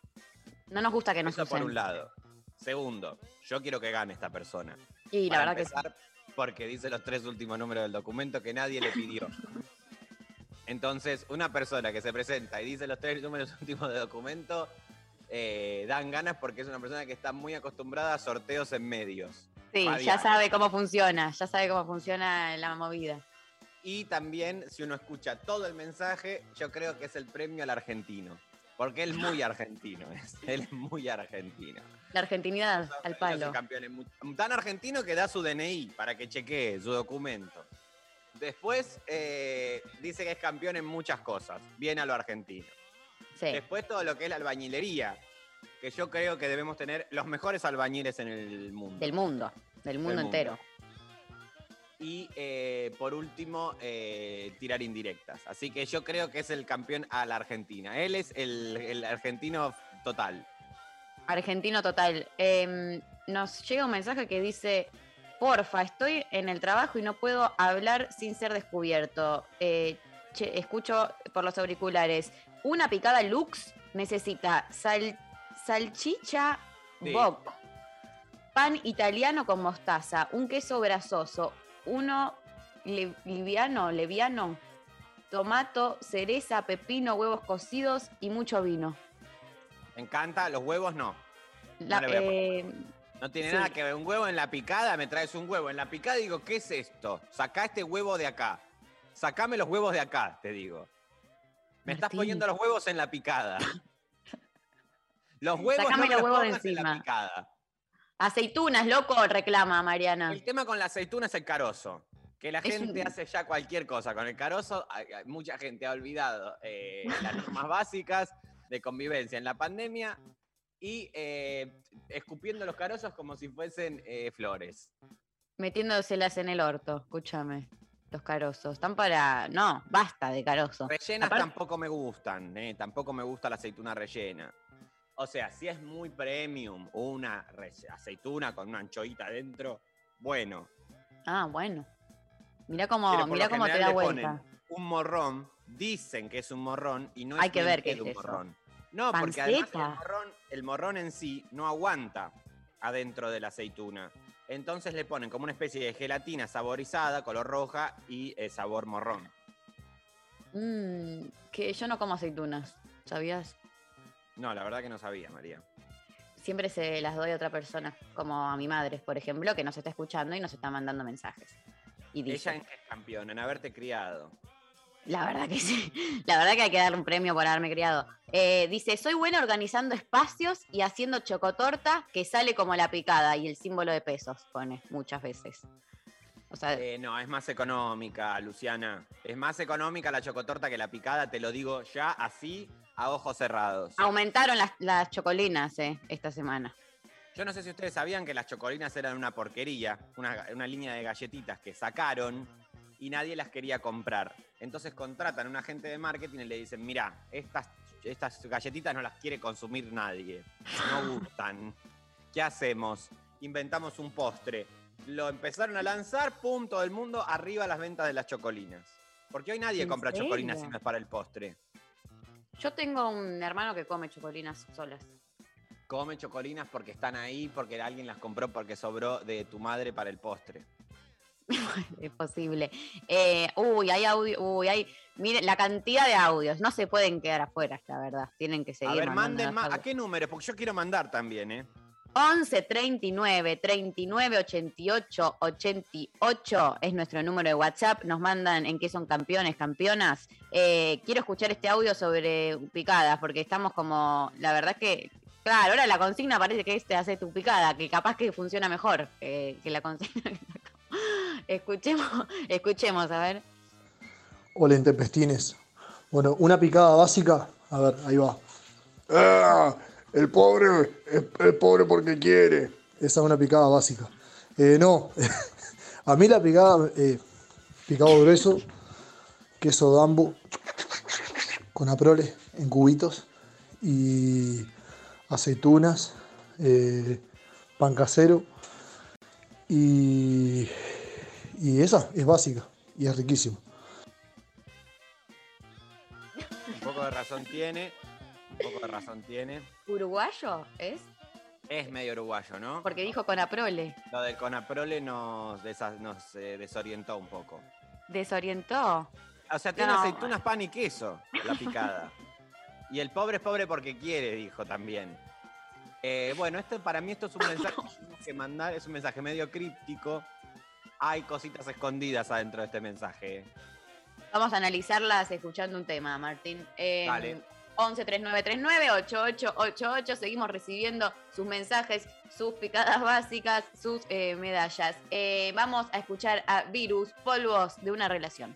No nos gusta que nos Eso por usen. un lado. Segundo, yo quiero que gane esta persona. Y la Para verdad que sí. empezar, porque dice los tres últimos números del documento que nadie le pidió. Entonces, una persona que se presenta y dice los tres números (laughs) últimos del documento, eh, dan ganas porque es una persona que está muy acostumbrada a sorteos en medios. Sí, ya sabe cómo funciona, ya sabe cómo funciona la movida. Y también, si uno escucha todo el mensaje, yo creo que es el premio al argentino. Porque él es muy (laughs) argentino, es- él es muy argentino. La argentinidad al palo. tan argentino que da su DNI para que chequee su documento. Después eh, dice que es campeón en muchas cosas, bien a lo argentino. Sí. Después todo lo que es la albañilería, que yo creo que debemos tener los mejores albañiles en el mundo. Del mundo, del mundo entero. Y eh, por último, eh, tirar indirectas. Así que yo creo que es el campeón a la Argentina. Él es el, el argentino total. Argentino total. Eh, nos llega un mensaje que dice, porfa, estoy en el trabajo y no puedo hablar sin ser descubierto. Eh, che, escucho por los auriculares. Una picada Lux necesita sal- salchicha Sí. Boc, pan italiano con mostaza, un queso grasoso, uno li- liviano, leviano, tomato, cereza, pepino, huevos cocidos y mucho vino. Me encanta, los huevos no. La- poner. eh, No tiene Sí. nada que ver. Un huevo en la picada, me traes un huevo. En la picada digo, ¿qué es esto? Sacá este huevo de acá. Sacame los huevos de acá, te digo. Me estás poniendo los huevos en la picada. Los huevos no los huevos de en encima. picada. aceitunas, loco, reclama Mariana. El tema con la aceituna es el carozo. Que la Es gente un- hace ya cualquier cosa con el carozo. hay- hay- mucha gente ha olvidado eh, las normas básicas de convivencia en la pandemia y eh, escupiendo los carozos como si fuesen eh, flores. Metiéndoselas en el orto, escúchame. Los carozos. Están para. No, basta de carozo. Rellenas tampoco me gustan, eh, tampoco me gusta la aceituna rellena. O sea, si es muy premium una aceituna con una anchoita adentro, bueno. Ah, bueno. Mirá cómo, lo cómo te da vuelta. Un morrón, dicen que es un morrón y no Hay es que ver qué es un eso. morrón. No, porque además el morrón, el morrón en sí no aguanta adentro de la aceituna. Entonces le ponen como una especie de gelatina saborizada, color roja y eh, sabor morrón. Mm, que yo no como aceitunas, ¿sabías? No, la verdad que no sabía, María. Siempre se las doy a otra persona, como a mi madre, por ejemplo, que nos está escuchando y nos está mandando mensajes. Y dice, Ella en es campeona, en haberte criado. la verdad que sí, (laughs) la verdad que hay que darle un premio por haberme criado. Eh, dice, soy buena organizando espacios y haciendo chocotorta que sale como la picada y el símbolo de pesos, pone muchas veces. O sea, Eh, no, es más económica, Luciana. Es más económica la chocotorta que la picada, te lo digo ya así, a ojos cerrados. aumentaron las, las chocolinas eh, esta semana. Yo no sé si ustedes sabían que las chocolinas eran una porquería, una, una línea de galletitas que sacaron y nadie las quería comprar. Entonces contratan a un agente de marketing y le dicen, mira, estas, estas galletitas no las quiere consumir nadie, no gustan. ¿Qué hacemos? Inventamos un postre. Lo empezaron a lanzar, pum, todo el mundo arriba las ventas de las chocolinas. Porque hoy nadie ¿En compra chocolinas si no es para el postre. Yo tengo un hermano que come chocolinas solas. Come chocolinas porque están ahí, porque alguien las compró porque sobró de tu madre para el postre. (laughs) Es posible. Eh, uy, hay audio, uy, hay. Miren, la cantidad de audios. No se pueden quedar afuera, la verdad. Tienen que seguir. a ver, manden más. ¿A qué número? Porque yo quiero mandar también, ¿eh? 11 39 39 88 88 es nuestro número de WhatsApp. Nos mandan en qué son campeones, campeonas. Eh, quiero escuchar este audio sobre picadas, porque estamos como. La verdad es que. Claro, ahora la consigna parece que este hace tu picada, que capaz que funciona mejor eh, que la consigna que. (laughs) Escuchemos, (laughs) escuchemos, a ver. Hola, intempestines. Bueno, una picada básica. A ver, ahí va. ¡Ah! El pobre es, es pobre porque quiere. Esa es una picada básica. Eh, no, (laughs) a mí la picada, eh, picado grueso, queso dambo con aprole en cubitos y aceitunas, eh, pan casero y, y esa es básica y es riquísima. Un poco de razón tiene. Un poco de razón tiene. ¿Uruguayo es? Es medio uruguayo, ¿no? Porque dijo con aprole. Lo del Conaprole nos, nos eh, desorientó un poco. Desorientó. O sea, tiene No, aceitunas, pan y queso, la picada. (laughs) y el pobre es pobre porque quiere, dijo también. Eh, bueno, esto para mí esto es un (laughs) mensaje que mandar, es un mensaje medio críptico. Hay cositas escondidas adentro de este mensaje. Vamos a analizarlas escuchando un tema, Martín. Eh, Dale. 11 3939 8888. Seguimos recibiendo sus mensajes, sus picadas básicas, sus eh, medallas. Eh, vamos a escuchar a Virus, polvos de una relación.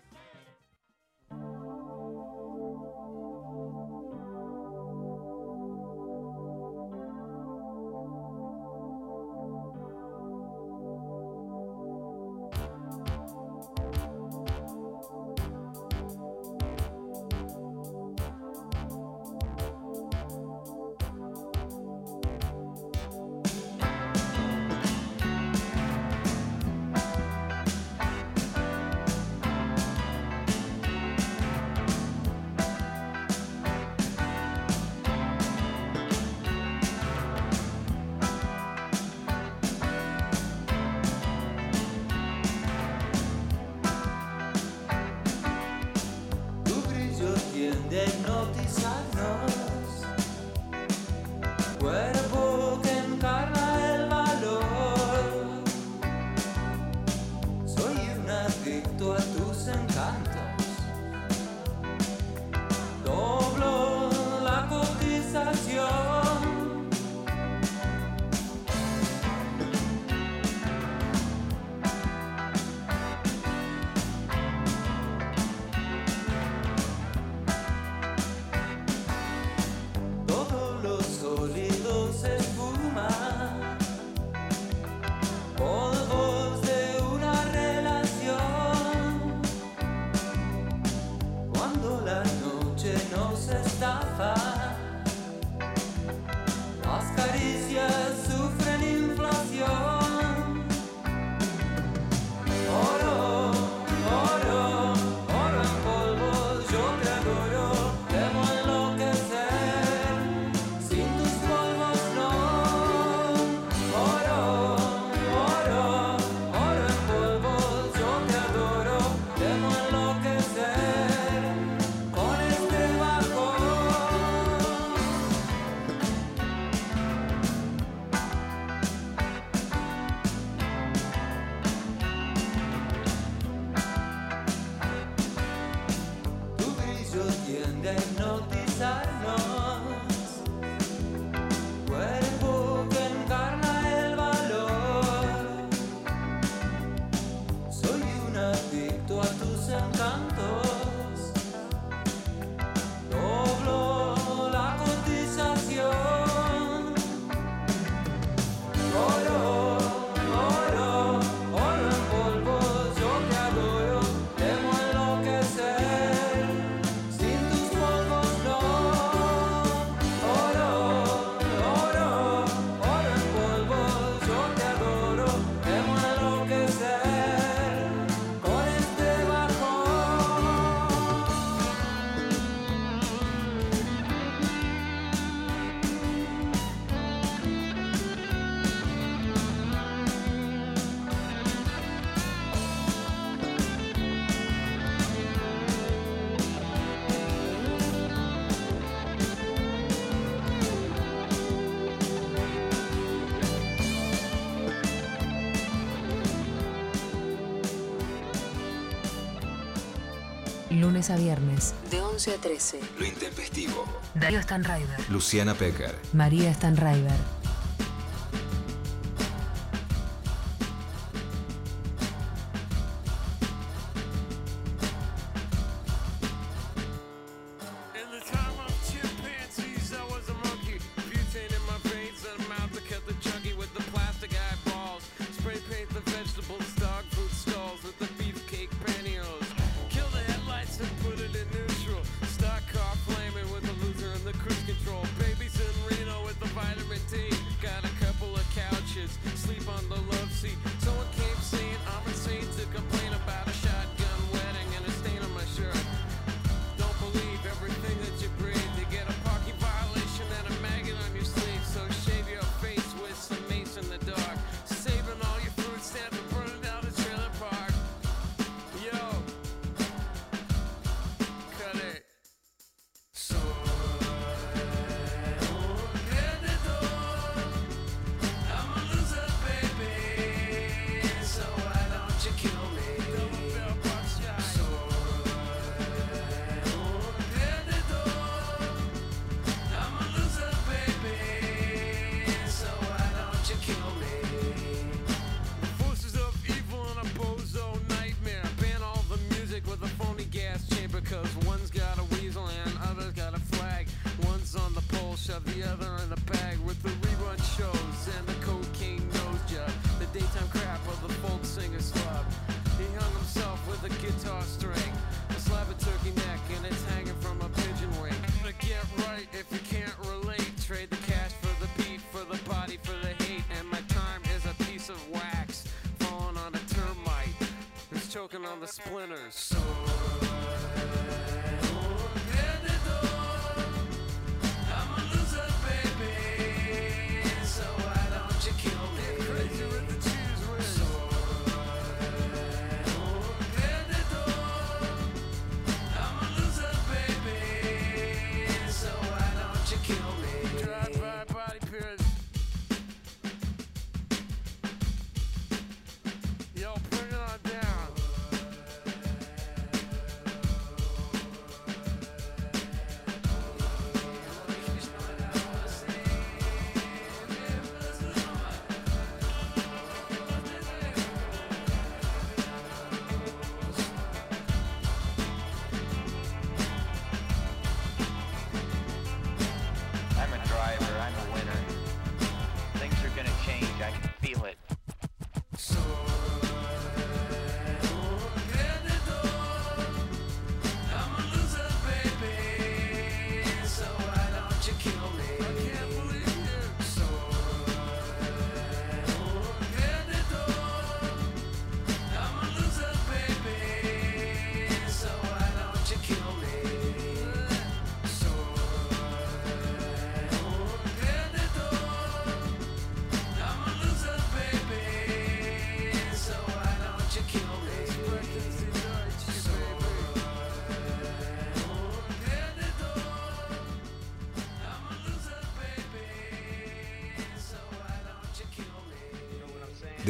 viernes, de 11 a 13. Lo Intempestivo. Darío Stanraiver. Luciana Pecker. María Stanraiver.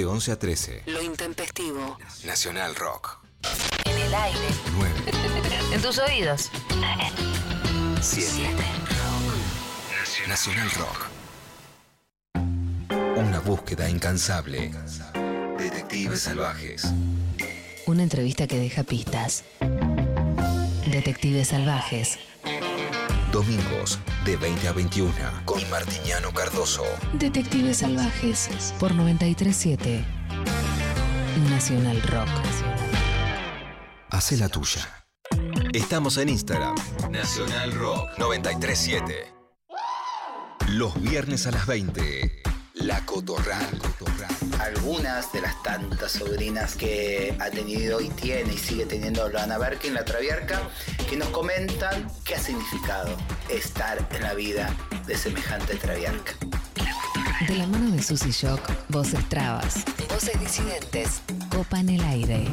de 11 a 13. Lo intempestivo. Nacional Rock. En el aire. 9. en tus oídos. 7. Rock. Nacional Rock. Una búsqueda incansable. Detectives salvajes. Una entrevista que deja pistas. Detectives salvajes. Domingos de 20 a 21 Martiñano Cardoso. Detectives salvajes. Por 937. Nacional Rock. Hace la tuya. Estamos en Instagram. Nacional Rock 937. Los viernes a las 20. La Cotorral. Algunas de las tantas sobrinas que ha tenido y tiene y sigue teniendo Loana Berkin, la Traviarca, que nos comentan qué ha significado estar en la vida de semejante Traviarca. De la mano de Susy Shock, voces trabas, voces disidentes, copan el aire.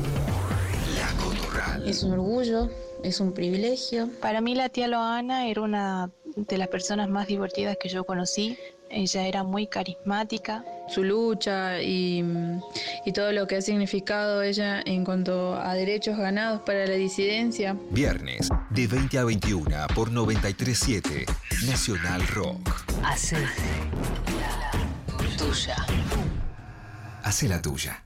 La Cotorral. Es un orgullo, es un privilegio. Para mí la tía Loana era una de las personas más divertidas que yo conocí. Ella era muy carismática. Su lucha y, y todo lo que ha significado ella en cuanto a derechos ganados para la disidencia. Viernes de 20 a 21 por 937 Nacional Rock. Hace la tuya. Hace la tuya.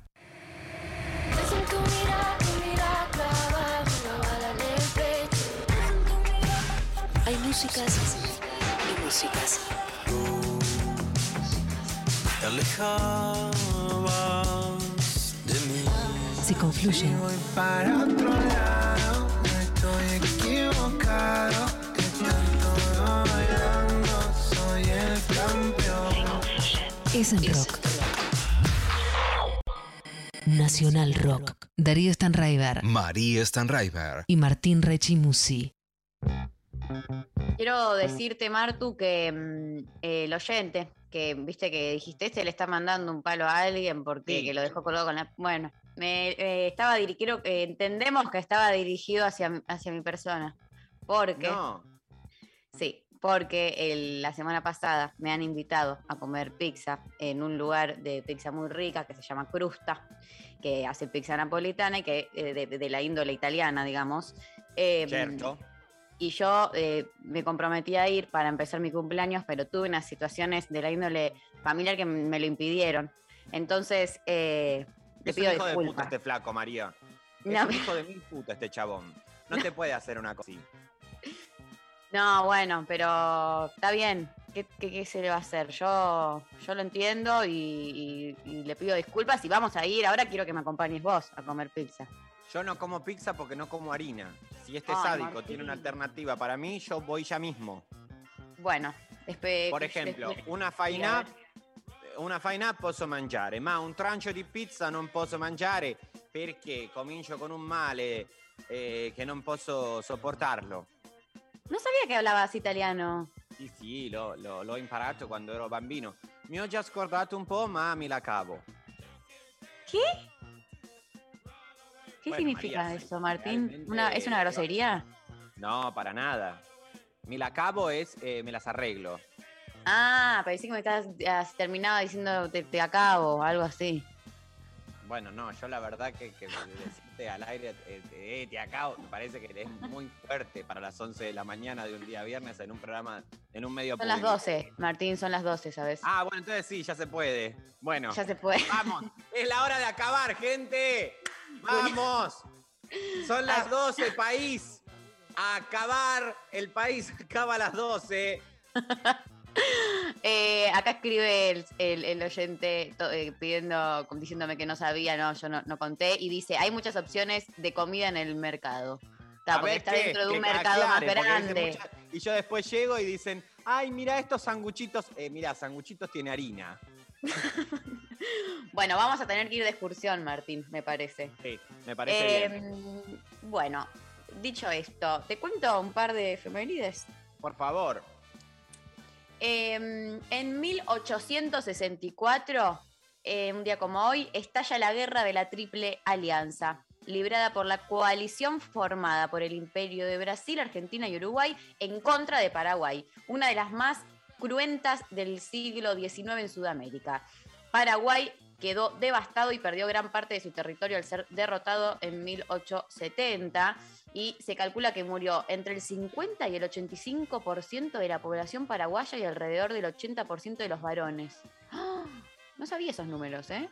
Hay músicas y músicas. Alejabas de mí. Si confluyen, Voy para otro lado, no estoy equivocado. Que tanto bailando, soy el campeón. es en rock. Nacional Rock. Darío Stanraiver María Stanraiver. y Martín Rechimusi. Quiero decirte, Martu, que mm, eh, el oyente, que viste que dijiste, este le está mandando un palo a alguien porque Sí. que lo dejó colgado con la. Bueno, me eh, estaba creo que entendemos que estaba dirigido hacia, mi- hacia mi persona. Porque. No. Sí, porque el- la semana pasada me han invitado a comer pizza en un lugar de pizza muy rica que se llama Crusta, que hace pizza napolitana y que eh, de, de la índole italiana, digamos. Em, Cierto. Y yo eh, me comprometí a ir para empezar mi cumpleaños, pero tuve unas situaciones de la índole familiar que me lo impidieron. Entonces, eh, le Es un pido hijo de puta este flaco, María. Es No, un hijo de mil puta este chabón. No te puede hacer una cosa así. No, bueno, pero está bien. ¿Qué, qué- qué se le va a hacer? Yo, yo lo entiendo y, y- y le pido disculpas y vamos a ir. Ahora quiero que me acompañes vos a comer pizza. Yo no como pizza porque no como harina. Si este Ay, sádico Martín. tiene una alternativa para mí, yo voy ya mismo. Bueno, Por ejemplo, una faina, una faina posso mangiare, ma un trancio di pizza non posso mangiare perché comincio con un male eh, che non posso sopportarlo. No sabía que hablabas italiano. Sì, sì, l'ho, l'ho- l'ho imparato quando ero bambino. Mi ho già scordato un po', ma mi la cavo. ¿Qué? ¿Qué Bueno, significa María, eso, Martín? Una, ¿Es una grosería? No, para nada. Mi la cavo es eh, me las arreglo. Ah, parecía que me estabas has terminado diciendo te, te acabo, algo así. Bueno, no, yo la verdad que, que decirte al aire, eh, eh, te acabo, me parece que es muy fuerte para las 11 de la mañana de un día viernes en un programa, en un medio Son las público. 12, Martín, son las 12, ¿sabes? Ah, bueno, entonces sí, ya se puede. Bueno, Ya se puede. vamos, (laughs) es la hora de acabar, gente. Vamos. Son las 12, país. A acabar, el país (laughs) acaba a las 12. (laughs) Eh, acá escribe el, el- el oyente to- eh, pidiendo, diciéndome que no sabía, no, yo no, no conté, y dice, hay muchas opciones de comida en el mercado. Está, porque está qué, dentro de un mercado más aclare, grande. mucha- y yo después llego y dicen, ay, mira estos sanguchitos. Eh, mira, sanguchitos tiene harina. (laughs) Bueno, vamos a tener que ir de excursión, Martín, me parece. Sí, me parece Eh, bien. Bueno, dicho esto, ¿te cuento un par de efemérides? Por favor. Eh, en 1864, eh, un día como hoy, estalla la guerra de la Triple Alianza, librada por la coalición formada por el Imperio de Brasil, Argentina y Uruguay en contra de Paraguay, una de las más cruentas del siglo XIX en Sudamérica. Paraguay quedó devastado y perdió gran parte de su territorio al ser derrotado en 1870 y se calcula que murió entre el 50 y el 85% de la población paraguaya y alrededor del 80% de los varones. ¡Ah! No sabía esos números, ¿eh?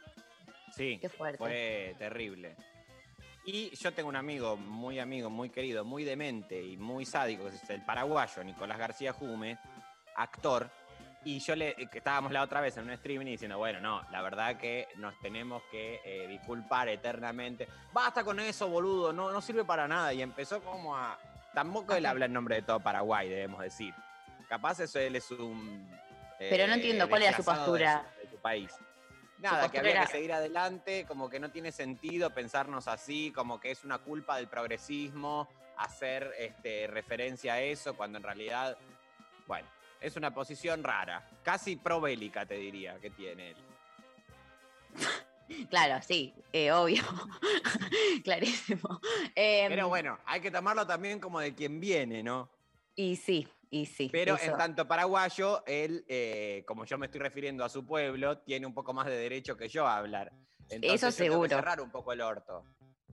Sí, Qué fuerte. fue terrible. Y yo tengo un amigo, muy amigo, muy querido, muy demente y muy sádico, que es el paraguayo Nicolás García Jume, actor. Y yo le, que estábamos la otra vez en un streaming diciendo, bueno, no, la verdad que nos tenemos que eh, disculpar eternamente. Basta con eso, boludo, no, no sirve para nada. Y empezó como a. Tampoco él habla en nombre de todo Paraguay, debemos decir. Capaz eso él es un. Pero no eh, entiendo cuál era su de postura. de su país. Nada, que había que seguir adelante, como que no tiene sentido pensarnos así, como que es una culpa del progresismo hacer este, referencia a eso, cuando en realidad, bueno, es una posición rara, casi probélica te diría que tiene él. (laughs) Claro, sí, eh, obvio. (laughs) Clarísimo. Em, Pero bueno, hay que tomarlo también como de quien viene, ¿no? Y sí, y sí. Pero eso. en tanto paraguayo, él, eh, como yo me estoy refiriendo a su pueblo, tiene un poco más de derecho que yo a hablar. Entonces, Eso yo tengo que seguro. cerrar un poco el orto.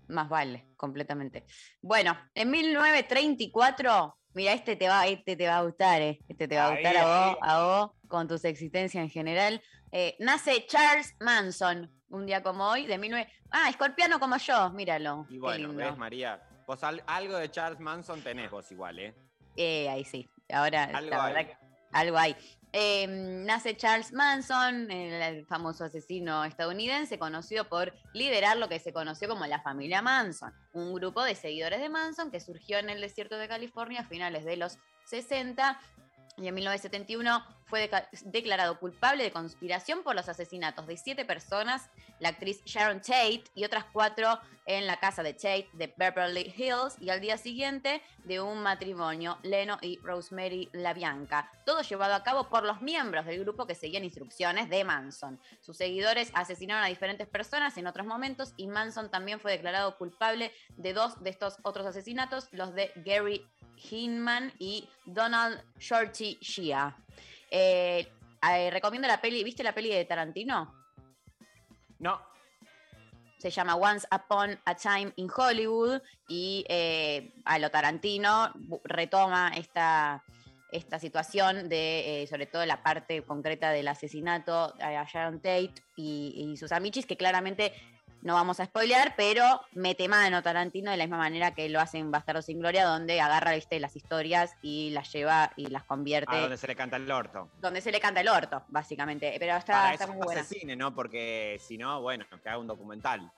Más vale, completamente. Bueno, en 1934, mira, este te va, este te va a gustar, eh. Este te va a Ahí, gustar a vos, a vos, con tus existencias en general. Eh, nace Charles Manson, un día como hoy, de 19... Ah, escorpiano como yo, míralo. Y bueno, ves, María, vos al- algo de Charles Manson tenés vos igual, ¿eh? Eh, ahí sí. Ahora, Algo la verdad hay. algo hay. Eh, nace Charles Manson, el, el famoso asesino estadounidense, conocido por liderar lo que se conoció como la familia Manson, un grupo de seguidores de Manson que surgió en el desierto de California a finales de los 60 y en 1971 fue declarado culpable de conspiración por los asesinatos de siete personas, la actriz Sharon Tate y otras cuatro en la casa de Tate de Beverly Hills y al día siguiente de un matrimonio, Leno y Rosemary LaBianca. Todo llevado a cabo por los miembros del grupo que seguían instrucciones de Manson. Sus seguidores asesinaron a diferentes personas en otros momentos y Manson también fue declarado culpable de dos de estos otros asesinatos, los de Gary Hinman y Donald Shorty Shea. Eh, eh, recomiendo la peli, ¿viste la peli de Tarantino? No. Se llama Once Upon a Time in Hollywood y eh, a lo Tarantino retoma esta, esta situación de, eh, sobre todo la parte concreta del asesinato a Sharon Tate y, y sus amichis, que claramente no vamos a spoilear, pero mete mano Tarantino de la misma manera que lo hace en Bastardo sin Gloria, donde agarra ¿viste, las historias y las lleva y las convierte A donde se le canta el orto. donde se le canta el orto, básicamente. Pero está, Para está eso muy buena. cine, ¿no? Porque si no, bueno, que haga un documental.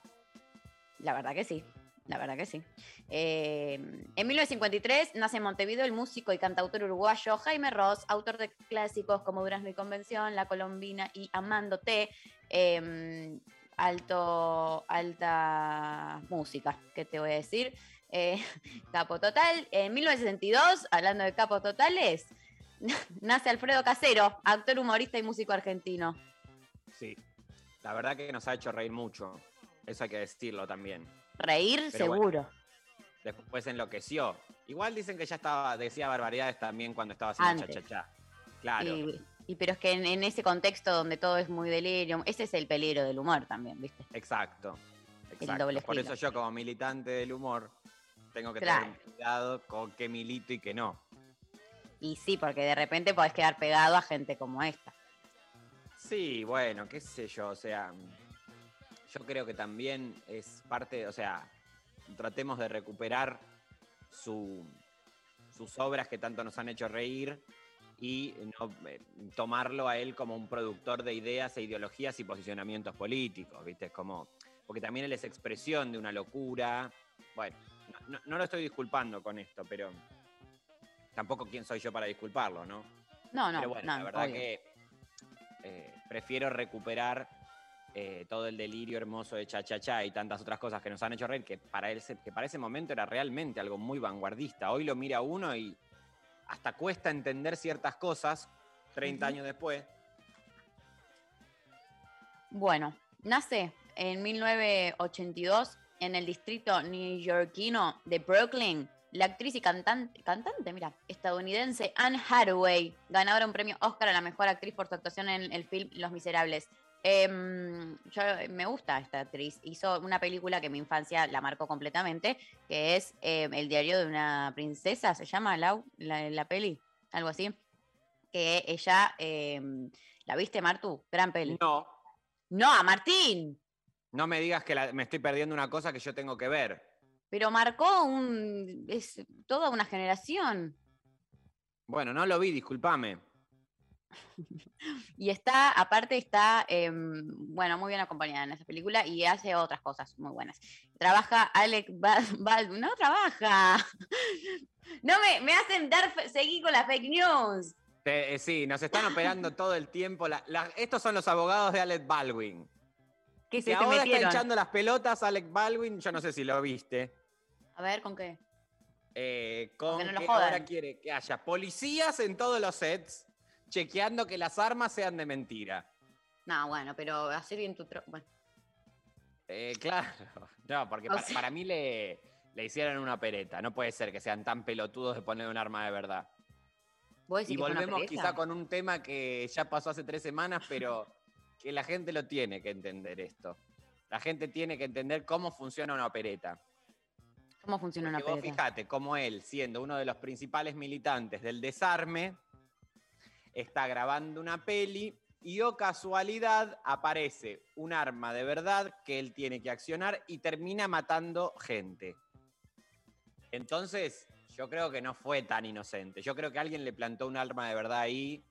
La verdad que sí. La verdad que sí. Eh, en 1953 nace en Montevideo el músico y cantautor uruguayo Jaime Ross, autor de clásicos como Durazno y Convención, La Colombina y Amándote. Eh, alto, alta música, ¿qué te voy a decir? Eh, (laughs) capo Total. En 1962, hablando de capos totales, (laughs) nace Alfredo Casero, actor, humorista y músico argentino. Sí. La verdad que nos ha hecho reír mucho. Eso hay que decirlo también. Reír, Pero bueno. seguro. Después enloqueció. Igual dicen que ya estaba, decía barbaridades también cuando estaba haciendo Antes. cha-cha-cha. Claro. Y, y pero es que en, en ese contexto donde todo es muy delirio, ese es el peligro del humor también, ¿viste? Exacto. Exacto. doble Por eso yo como militante del humor tengo que Claro. tener cuidado con qué milito y qué no. Y sí, porque de repente podés quedar pegado a gente como esta. Sí, bueno, qué sé yo, o sea, yo creo que también es parte, o sea, tratemos de recuperar su- sus obras que tanto nos han hecho reír y no eh, tomarlo a él como un productor de ideas e ideologías y posicionamientos políticos, ¿viste? Es como, porque también él es expresión de una locura. Bueno, no, no- no lo estoy disculpando con esto, pero tampoco quién soy yo para disculparlo, ¿no? No, no, Pero bueno, no, la verdad obvio. que eh, prefiero recuperar eh, todo el delirio hermoso de Cha Cha Cha y tantas otras cosas que nos han hecho reír, que para, ese, que para ese momento era realmente algo muy vanguardista. Hoy lo mira uno y hasta cuesta entender ciertas cosas 30 Ujú. años después. Bueno, nace en 1982 en el distrito neoyorquino de Brooklyn la actriz y cantante, cantante, mira, estadounidense Anne Hathaway, ganadora un premio Oscar a la mejor actriz por su actuación en el film Los Miserables. Em, yo me gusta esta actriz. Hizo una película que mi infancia la marcó completamente, que es em, El diario de una princesa, se llama Lau, la, la peli, algo así. Que ella, em, ¿la viste, Martu? Gran peli. No, No, a Martín. no me digas que la- me estoy perdiendo una cosa que yo tengo que ver. pero marcó un, es toda una generación. Bueno, no lo vi, discúlpame. (laughs) Y está, aparte está, em, bueno, muy bien acompañada en esa película y hace otras cosas muy buenas. Trabaja Alec Bal- Baldwin, no trabaja. (laughs) No me, me hacen dar, seguir con las fake news. Te- eh, sí, nos están operando todo el tiempo. la- la- estos son los abogados de Alec Baldwin. ¿Qué Que se te ahora está echando las pelotas Alec Baldwin, yo no sé si lo viste. A ver, ¿con qué? eh, con Que no lo que jodan. ahora quiere que haya policías en todos los sets chequeando que las armas sean de mentira. No, bueno, pero hacer bien tu trabajo. Bueno, Eh, claro. No, porque para, sea- para mí le, le hicieron una pereta. No puede ser que sean tan pelotudos de poner un arma de verdad. ¿vos decís Y volvemos quizá con un tema que ya pasó hace tres semanas, (laughs) pero que la gente lo tiene que entender esto. La gente tiene que entender cómo funciona una opereta. ¿Cómo funciona una Porque vos fíjate cómo él, siendo uno de los principales militantes del desarme, está grabando una peli y, o casualidad, aparece un arma de verdad que él tiene que accionar y termina matando gente. Entonces, yo creo que no fue tan inocente. Yo creo que alguien le plantó un arma de verdad ahí,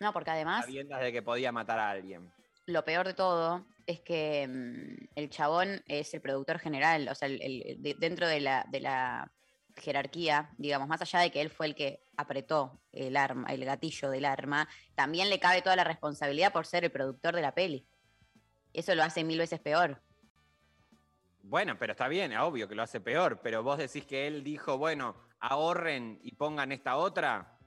No, porque además sabiendas de que podía matar a alguien. lo peor de todo es que mm, el chabón es el productor general, o sea, el- el- de- dentro de la, de la jerarquía, digamos, más allá de que él fue el que apretó el arma, el gatillo del arma, también le cabe toda la responsabilidad por ser el productor de la peli. Eso lo hace mil veces peor. Bueno, pero está bien, obvio que lo hace peor, pero vos decís que él dijo, bueno, ahorren y pongan esta otra.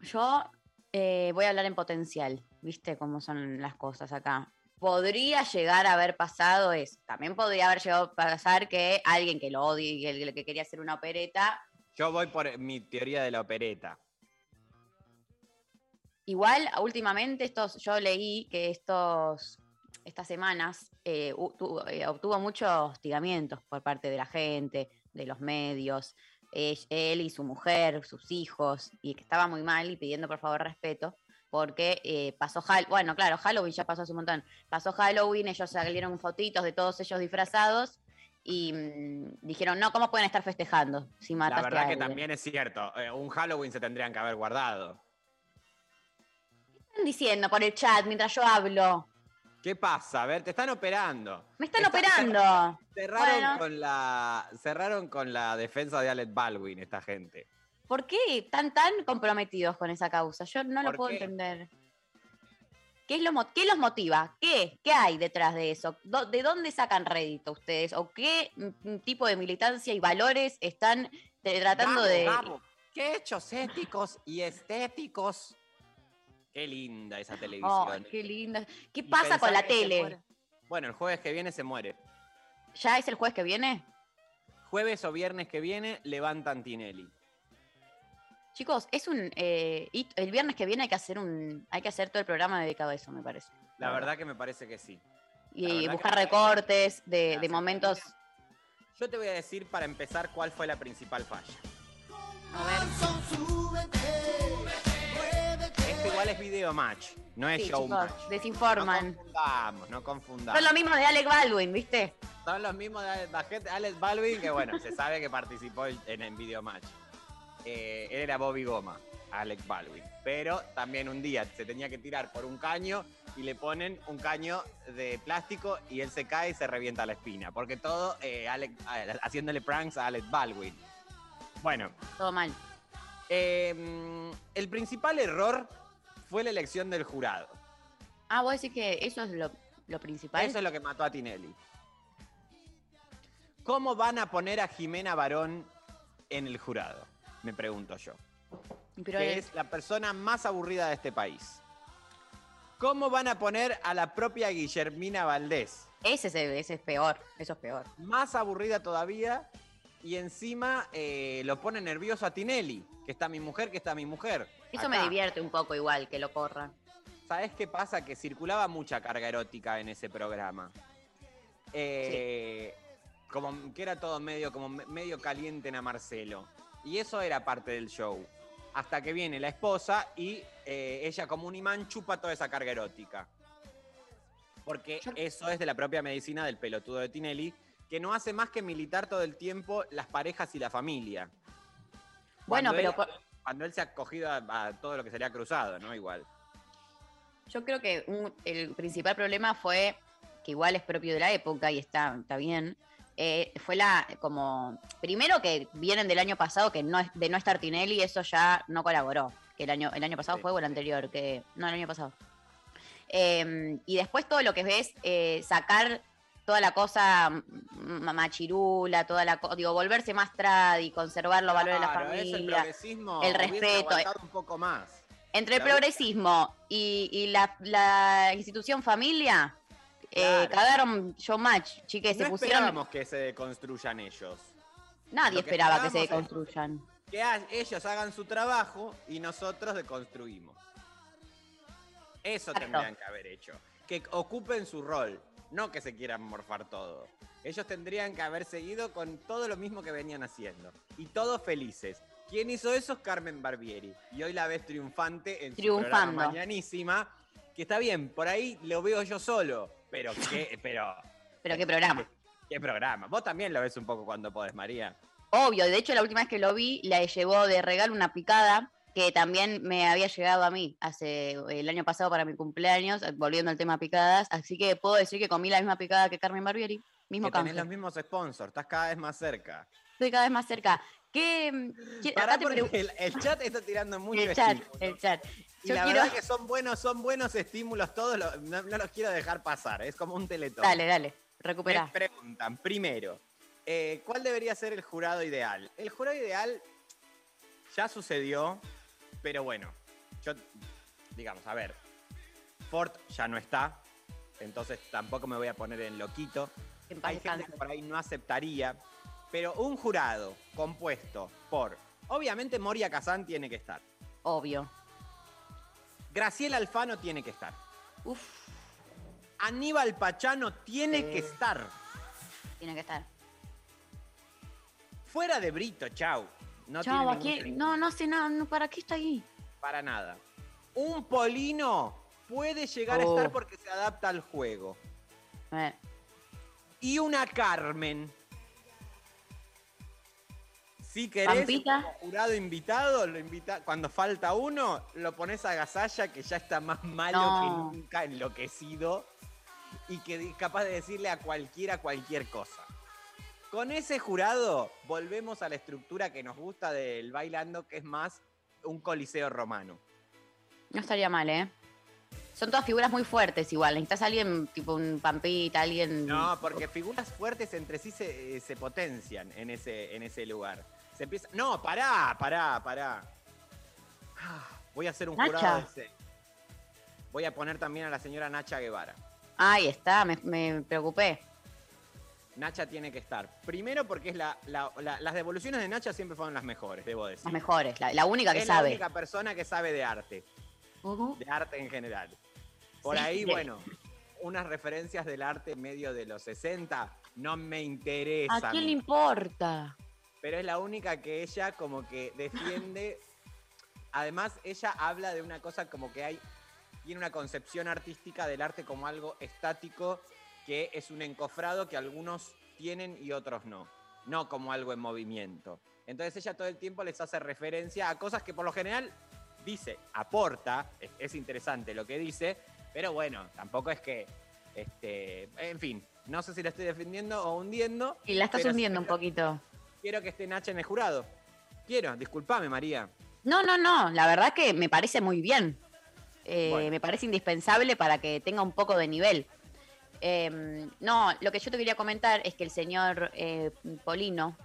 Yo eh, voy a hablar en potencial, ¿viste cómo son las cosas acá? Podría llegar a haber pasado eso. También podría haber llegado a pasar que alguien que lo odie y que, que quería hacer una opereta. Yo voy por mi teoría de la opereta. Igual, últimamente, estos, yo leí que estos, estas semanas eh, eh, obtuvo muchos hostigamientos por parte de la gente, de los medios, eh, él y su mujer, sus hijos, y que estaba muy mal y pidiendo por favor respeto, porque eh, pasó Halloween, bueno, claro, Halloween ya pasó hace un montón, pasó Halloween, ellos salieron fotitos de todos ellos disfrazados y mm, dijeron, no, ¿cómo pueden estar festejando si La a verdad que alguien?". también es cierto. eh, un Halloween se tendrían que haber guardado. están diciendo por el chat mientras yo hablo? ¿Qué pasa? A ver, te están operando. Me están Está- operando. Cerraron, Bueno. con la, cerraron con la defensa de Alec Baldwin esta gente. ¿Por qué están tan comprometidos con esa causa? Yo no lo ¿Por puedo qué? entender. ¿Qué, es lo, ¿Qué los motiva? ¿Qué? ¿Qué hay detrás de eso? ¿De dónde sacan rédito ustedes? ¿O qué mm, tipo de militancia y valores están tratando Vamos, de... vamos. ¿Qué hechos éticos y estéticos? Qué linda esa televisión. Qué linda. ¿Qué Y pasa con la tele? Bueno, el jueves que viene se muere. ¿Ya es el jueves que viene? Jueves o viernes que viene levantan Tinelli. Chicos, es un eh, hito. el viernes que viene hay que hacer un hay que hacer todo el programa dedicado a eso, me parece. La verdad que me parece que sí. Y buscar recortes de, de momentos. Yo te voy a decir para empezar cuál fue la principal falla. Esto igual es video match, no es Sí, show chicos, match. desinforman. No confundamos, no confundamos. Son lo mismo de Alec Baldwin, ¿viste? Son los mismos de Ale- la gente- Alex Baldwin, que bueno, se sabe que participó en el video match. Eh, él era Bobby Goma, Alex Baldwin. Pero también un día se tenía que tirar por un caño y le ponen un caño de plástico y él se cae y se revienta la espina. Porque todo eh, Alec- eh, haciéndole pranks a Alex Baldwin. Bueno, Todo mal. eh, el principal error fue la elección del jurado. Ah, vos decís que eso es lo, lo principal. Eso es lo que mató a Tinelli. ¿Cómo van a poner a Jimena Barón en el jurado? Me pregunto yo. Pero que es la persona más aburrida de este país. ¿Cómo van a poner a la propia Guillermina Valdés? ese, es, ese es peor. Eso es peor. Más aburrida todavía. Y encima eh, lo pone nervioso a Tinelli. Que está mi mujer, que está mi mujer. Eso me divierte un poco igual que lo corran. ¿Sabes qué pasa? Que circulaba mucha carga erótica en ese programa. Eh, Como que era todo medio, como me- medio caliente en a Marcelo. Y eso era parte del show. Hasta que viene la esposa y eh, ella como un imán chupa toda esa carga erótica. Porque eso es de la propia medicina del pelotudo de Tinelli, que no hace más que militar todo el tiempo las parejas y la familia. Bueno, Cuando pero él- cuando él se ha cogido a, a todo lo que sería cruzado, ¿no? Igual. Yo creo que un- el principal problema fue, que igual es propio de la época y está, está bien, eh, fue la, como, primero que vienen del año pasado, que no es, de no estar Tinelli, eso ya no colaboró. Que el año, el año pasado Sí. fue o el anterior, que, no, el año pasado. Eh, y después todo lo que ves, eh, sacar toda la cosa machirula, toda la digo, volverse más trad y conservar los valores de la eso, el familia, progresismo el respeto. aguantado un poco más. Entre el progresismo y, y la, la institución familia, eh, Claro. cagaron showmatch, chiques, se no pusieron. esperábamos que se deconstruyan ellos. Nadie que esperaba que se deconstruyan. Que ellos hagan su trabajo y nosotros deconstruimos. Eso tendrían que haber hecho. Que ocupen su rol, no que se quieran morfar todo. Ellos tendrían que haber seguido con todo lo mismo que venían haciendo. Y todos felices. ¿Quién hizo eso? Carmen Barbieri. Y hoy la ves triunfante en su programa mañanísima. Que está bien, por ahí lo veo yo solo. Pero qué, pero, Pero qué programa. qué programa. Vos también lo ves un poco cuando podés, María. Obvio, de hecho la última vez que lo vi, le llevó de regalo una picada que también me había llegado a mí hace el año pasado para mi cumpleaños, eh, volviendo al tema picadas, así que puedo decir que comí la misma picada que Carmen Barbieri, mismo que tenés los mismos sponsors, estás cada vez más cerca. Estoy cada vez más cerca. ¿Qué, mm, qué- Pará te porque el, el chat está tirando mucho el chat, estímulo. el chat. Y Yo la quiero... verdad que son buenos, son buenos estímulos todos, no, no los quiero dejar pasar, es como un teletón. Dale, dale, Me recupera. preguntan, primero, eh, ¿cuál debería ser el jurado ideal? El jurado ideal ya sucedió, pero bueno, yo, digamos, a ver, Ford ya no está, entonces tampoco me voy a poner en loquito. En Hay gente que por ahí no aceptaría, pero un jurado compuesto por, obviamente Moria Kazán tiene que estar, Obvio. Graciela Alfano tiene que estar, Uf, Aníbal Pachano tiene Sí. que estar, tiene que estar. fuera de Brito, chau. No Chau, aquí, no, no sé nada, no, ¿para qué está ahí? Para nada. Un Polino puede llegar a Oh. estar porque se adapta al juego. Eh, Y una Carmen. Si querés Pampita. como jurado invitado, lo invita cuando falta uno, lo pones a Gasalla que ya está más malo No. que nunca, enloquecido y que di- capaz de decirle a cualquiera cualquier cosa. Con ese jurado volvemos a la estructura que nos gusta del bailando, que es más un coliseo romano. no estaría mal, ¿eh? Son todas figuras muy fuertes igual. Necesitas alguien tipo un Pampita, alguien... No, porque figuras fuertes entre sí se, eh, se potencian en ese, en ese lugar. Se empieza. No, pará, pará, pará. Ah, Voy a hacer un Nacha. jurado de ese. Voy a poner también a la señora Nacha Guevara. Ahí está, me, me preocupé. Nacha tiene que estar. Primero porque es la, la- la- las devoluciones de Nacha siempre fueron las mejores, debo decir. Las mejores, la, la única que es sabe. la única persona que sabe de arte. De arte en general. Por Sí. ahí, bueno, unas referencias del arte medio de los 60 no me interesa. ¿A quién le importa? Pero es la única que ella como que defiende. Además, ella habla de una cosa como que hay, tiene una concepción artística del arte como algo estático, que es un encofrado que algunos tienen y otros no, no como algo en movimiento. Entonces ella todo el tiempo les hace referencia a cosas que por lo general dice, aporta, es, es interesante lo que dice, pero bueno, tampoco es que, este, en fin, no sé si la estoy defendiendo o hundiendo. Y la estás hundiendo un poquito. Quiero que esté Nacha en el jurado. Quiero, discúlpame, María. No, no, no. La verdad que me parece muy bien. Eh, Bueno. Me parece indispensable para que tenga un poco de nivel. Eh, no, lo que yo te quería comentar es que el señor eh, Polino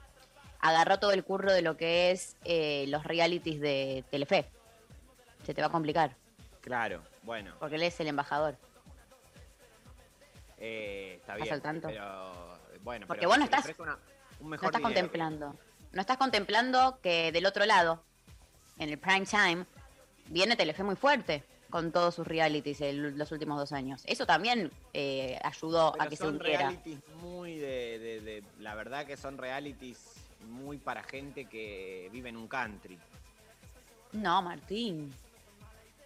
agarró todo el curro de lo que es eh, los realities de Telefe. Se te va a complicar, Claro, bueno, porque él es el embajador. está ¿Estás bien. al tanto? Pero, bueno, Porque pero vos no estás- una- un No estás dinero. contemplando. No estás contemplando que del otro lado, en el prime time, viene Telefe muy fuerte con todos sus realities en los últimos dos años. Eso también eh, ayudó Pero a que se son hundiera. realities muy de, de- de- La verdad que son realities muy para gente que vive en un country. No, Martín.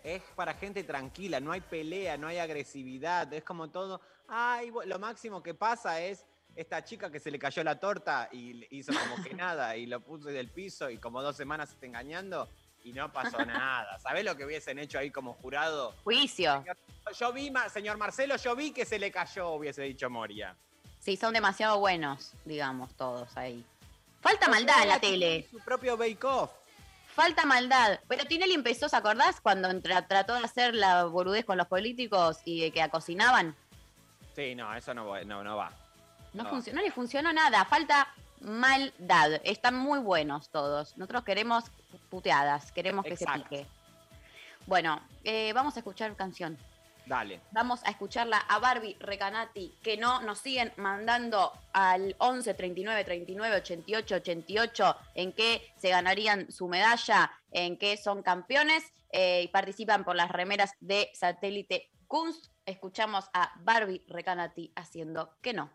Es para gente tranquila, no hay pelea, no hay agresividad, es como todo. Ay, lo máximo que pasa es esta chica que se le cayó la torta y le hizo como que (laughs) nada y lo puso del piso y como dos semanas está engañando y no pasó nada. ¿Sabés lo que hubiesen hecho ahí como jurado? Juicio. Señor- Yo vi, señor Marcelo, yo vi que se le cayó, hubiese dicho Moria. Sí, son demasiado buenos, digamos, todos ahí. Falta maldad en la tele. Su propio bake-off. Falta maldad. Pero Tinelli empezó, ¿se acordás? Cuando tra- trató de hacer la boludez con los políticos y de que cocinaban. Sí, no, eso no, no, no va. No, No. funcionó, no le funcionó nada. Falta maldad. Están muy buenos todos. Nosotros queremos puteadas, queremos que Exacto. se pique. Bueno, eh, vamos a escuchar canción. Dale. Vamos a escucharla a Barbie Recanati, que no nos siguen mandando al 11 39 39 88 88 en qué se ganarían su medalla, en qué son campeones eh, y participan por las remeras de satélite Kunst. Escuchamos a Barbie Recanati haciendo que no.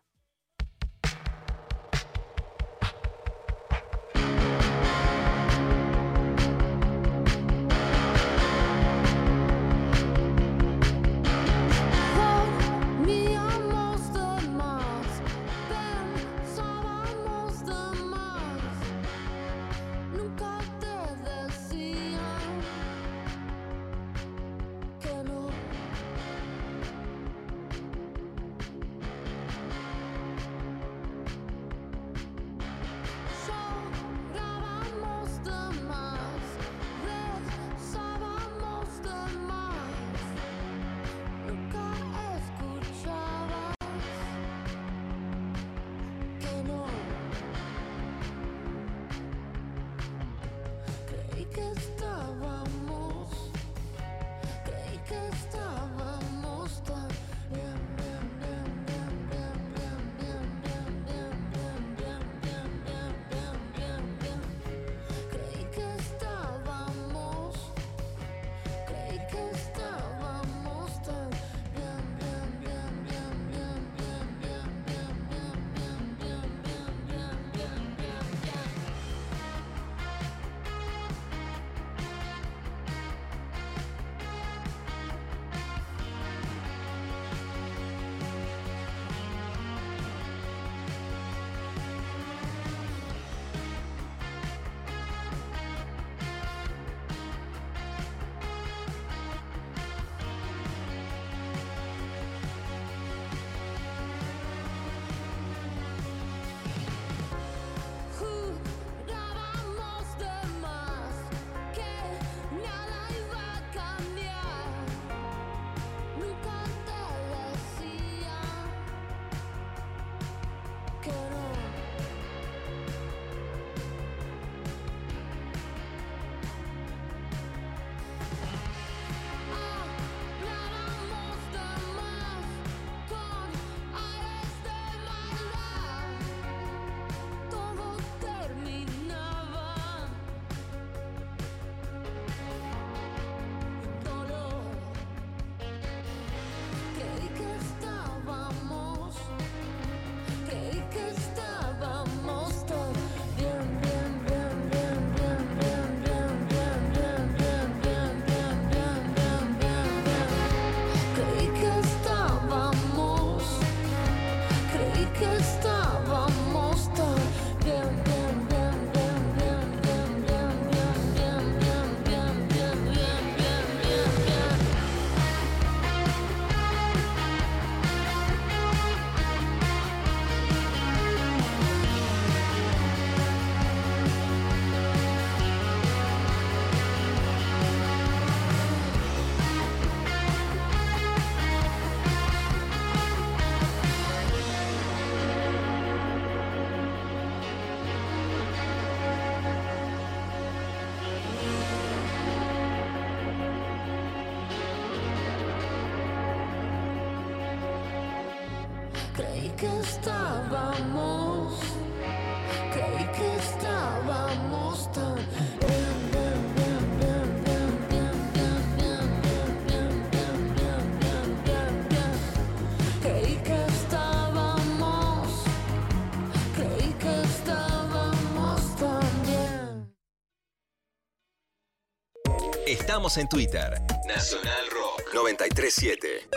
Estamos en Twitter. Nacional Rock 937.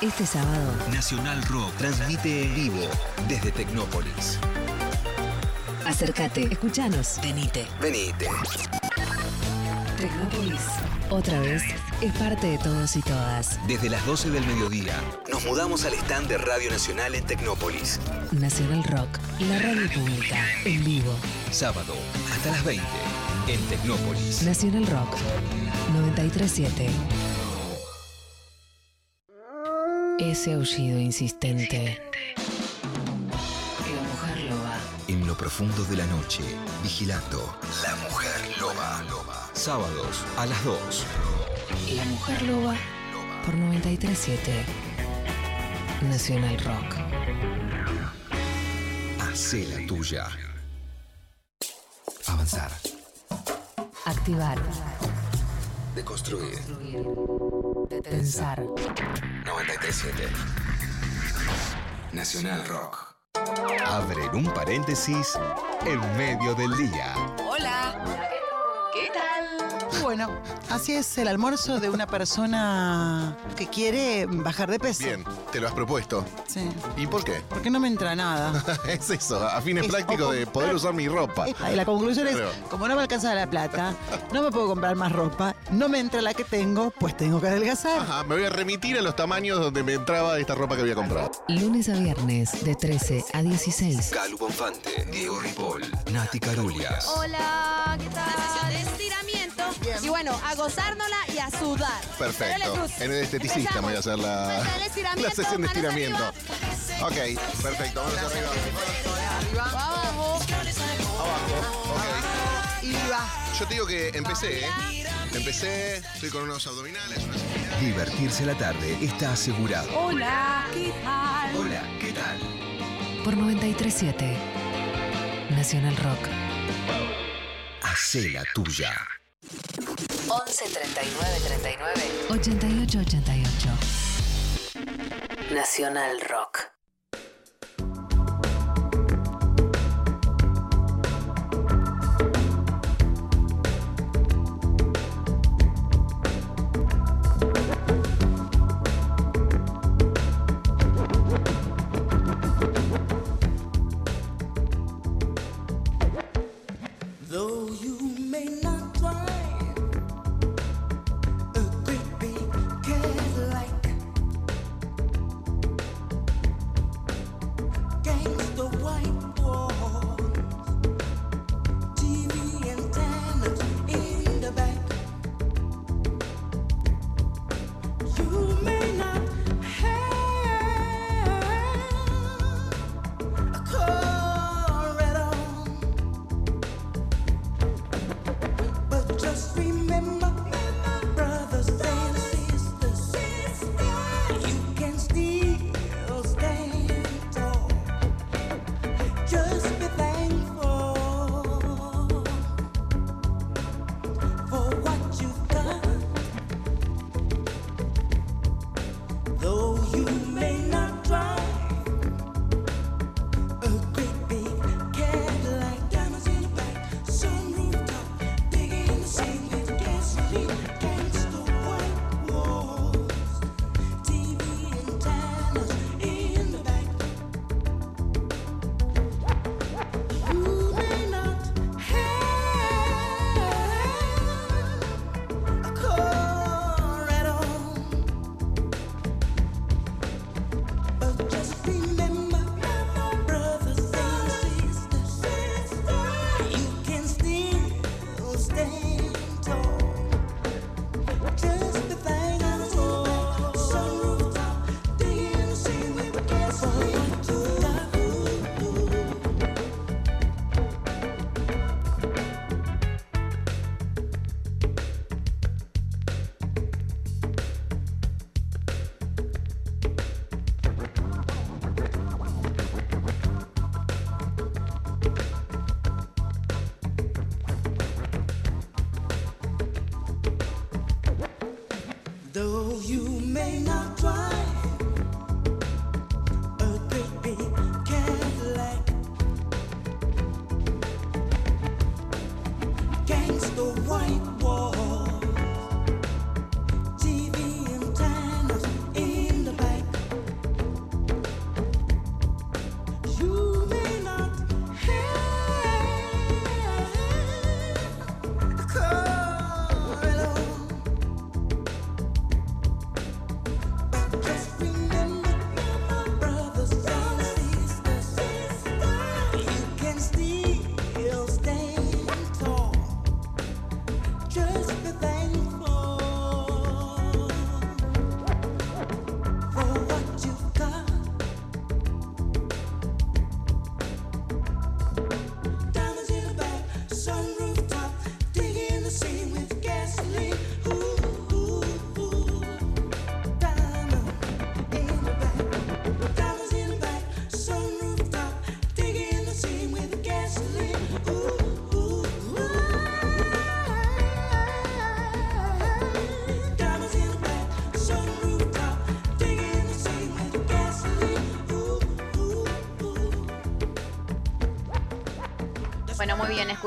Este sábado, Nacional Rock transmite en vivo desde Tecnópolis. acércate, escuchanos, venite. Venite. Tecnópolis, otra vez, es parte de todos y todas. Desde las 12 del mediodía, nos mudamos al stand de Radio Nacional en Tecnópolis. Nacional Rock, la radio pública, en vivo. Sábado, hasta las 20, en Tecnópolis. Nacional Rock, 937. Ese aullido insistente. La mujer loba. En lo profundo de la noche, vigilando La Mujer Loba. Sábados a las 2. La mujer loba por 937. Nacional Rock. Hacé la tuya. Avanzar. Activar. Deconstruir. Pensar. 937. Nacional Rock. Abren un paréntesis en medio del día. Hola. ¿Qué tal? Bueno, así es el almuerzo de una persona que quiere bajar de peso. Bien, te lo has propuesto. Sí. ¿Y por qué? Porque no me entra nada. (laughs) es eso, a fines Es- prácticos de poder usar mi ropa. Epa, Y la conclusión es, Claro. como no me alcanza la plata, no me puedo comprar más ropa, no me entra la que tengo, pues tengo que adelgazar. Ajá, me voy a remitir a los tamaños donde me entraba esta ropa que había comprado. Lunes a viernes, de 13 a 16. Calu Bonfante, Diego Ripoll, Nati Carulias. Hola, ¿qué tal? De estiramiento. Y bueno, a gozárnosla y a sudar. Perfecto. En el esteticista voy a hacer la, la sesión de estiramiento. Ok, perfecto, vamos arriba. Abajo. Y va. Yo te digo que empecé, ¿eh? Empecé, estoy con unos abdominales, unas Divertirse la tarde está asegurado. Hola, ¿qué tal? Hola, ¿qué tal? Por 937. Nacional Rock. Hacé la tuya. 11 39 39 88 88. Nacional Rock.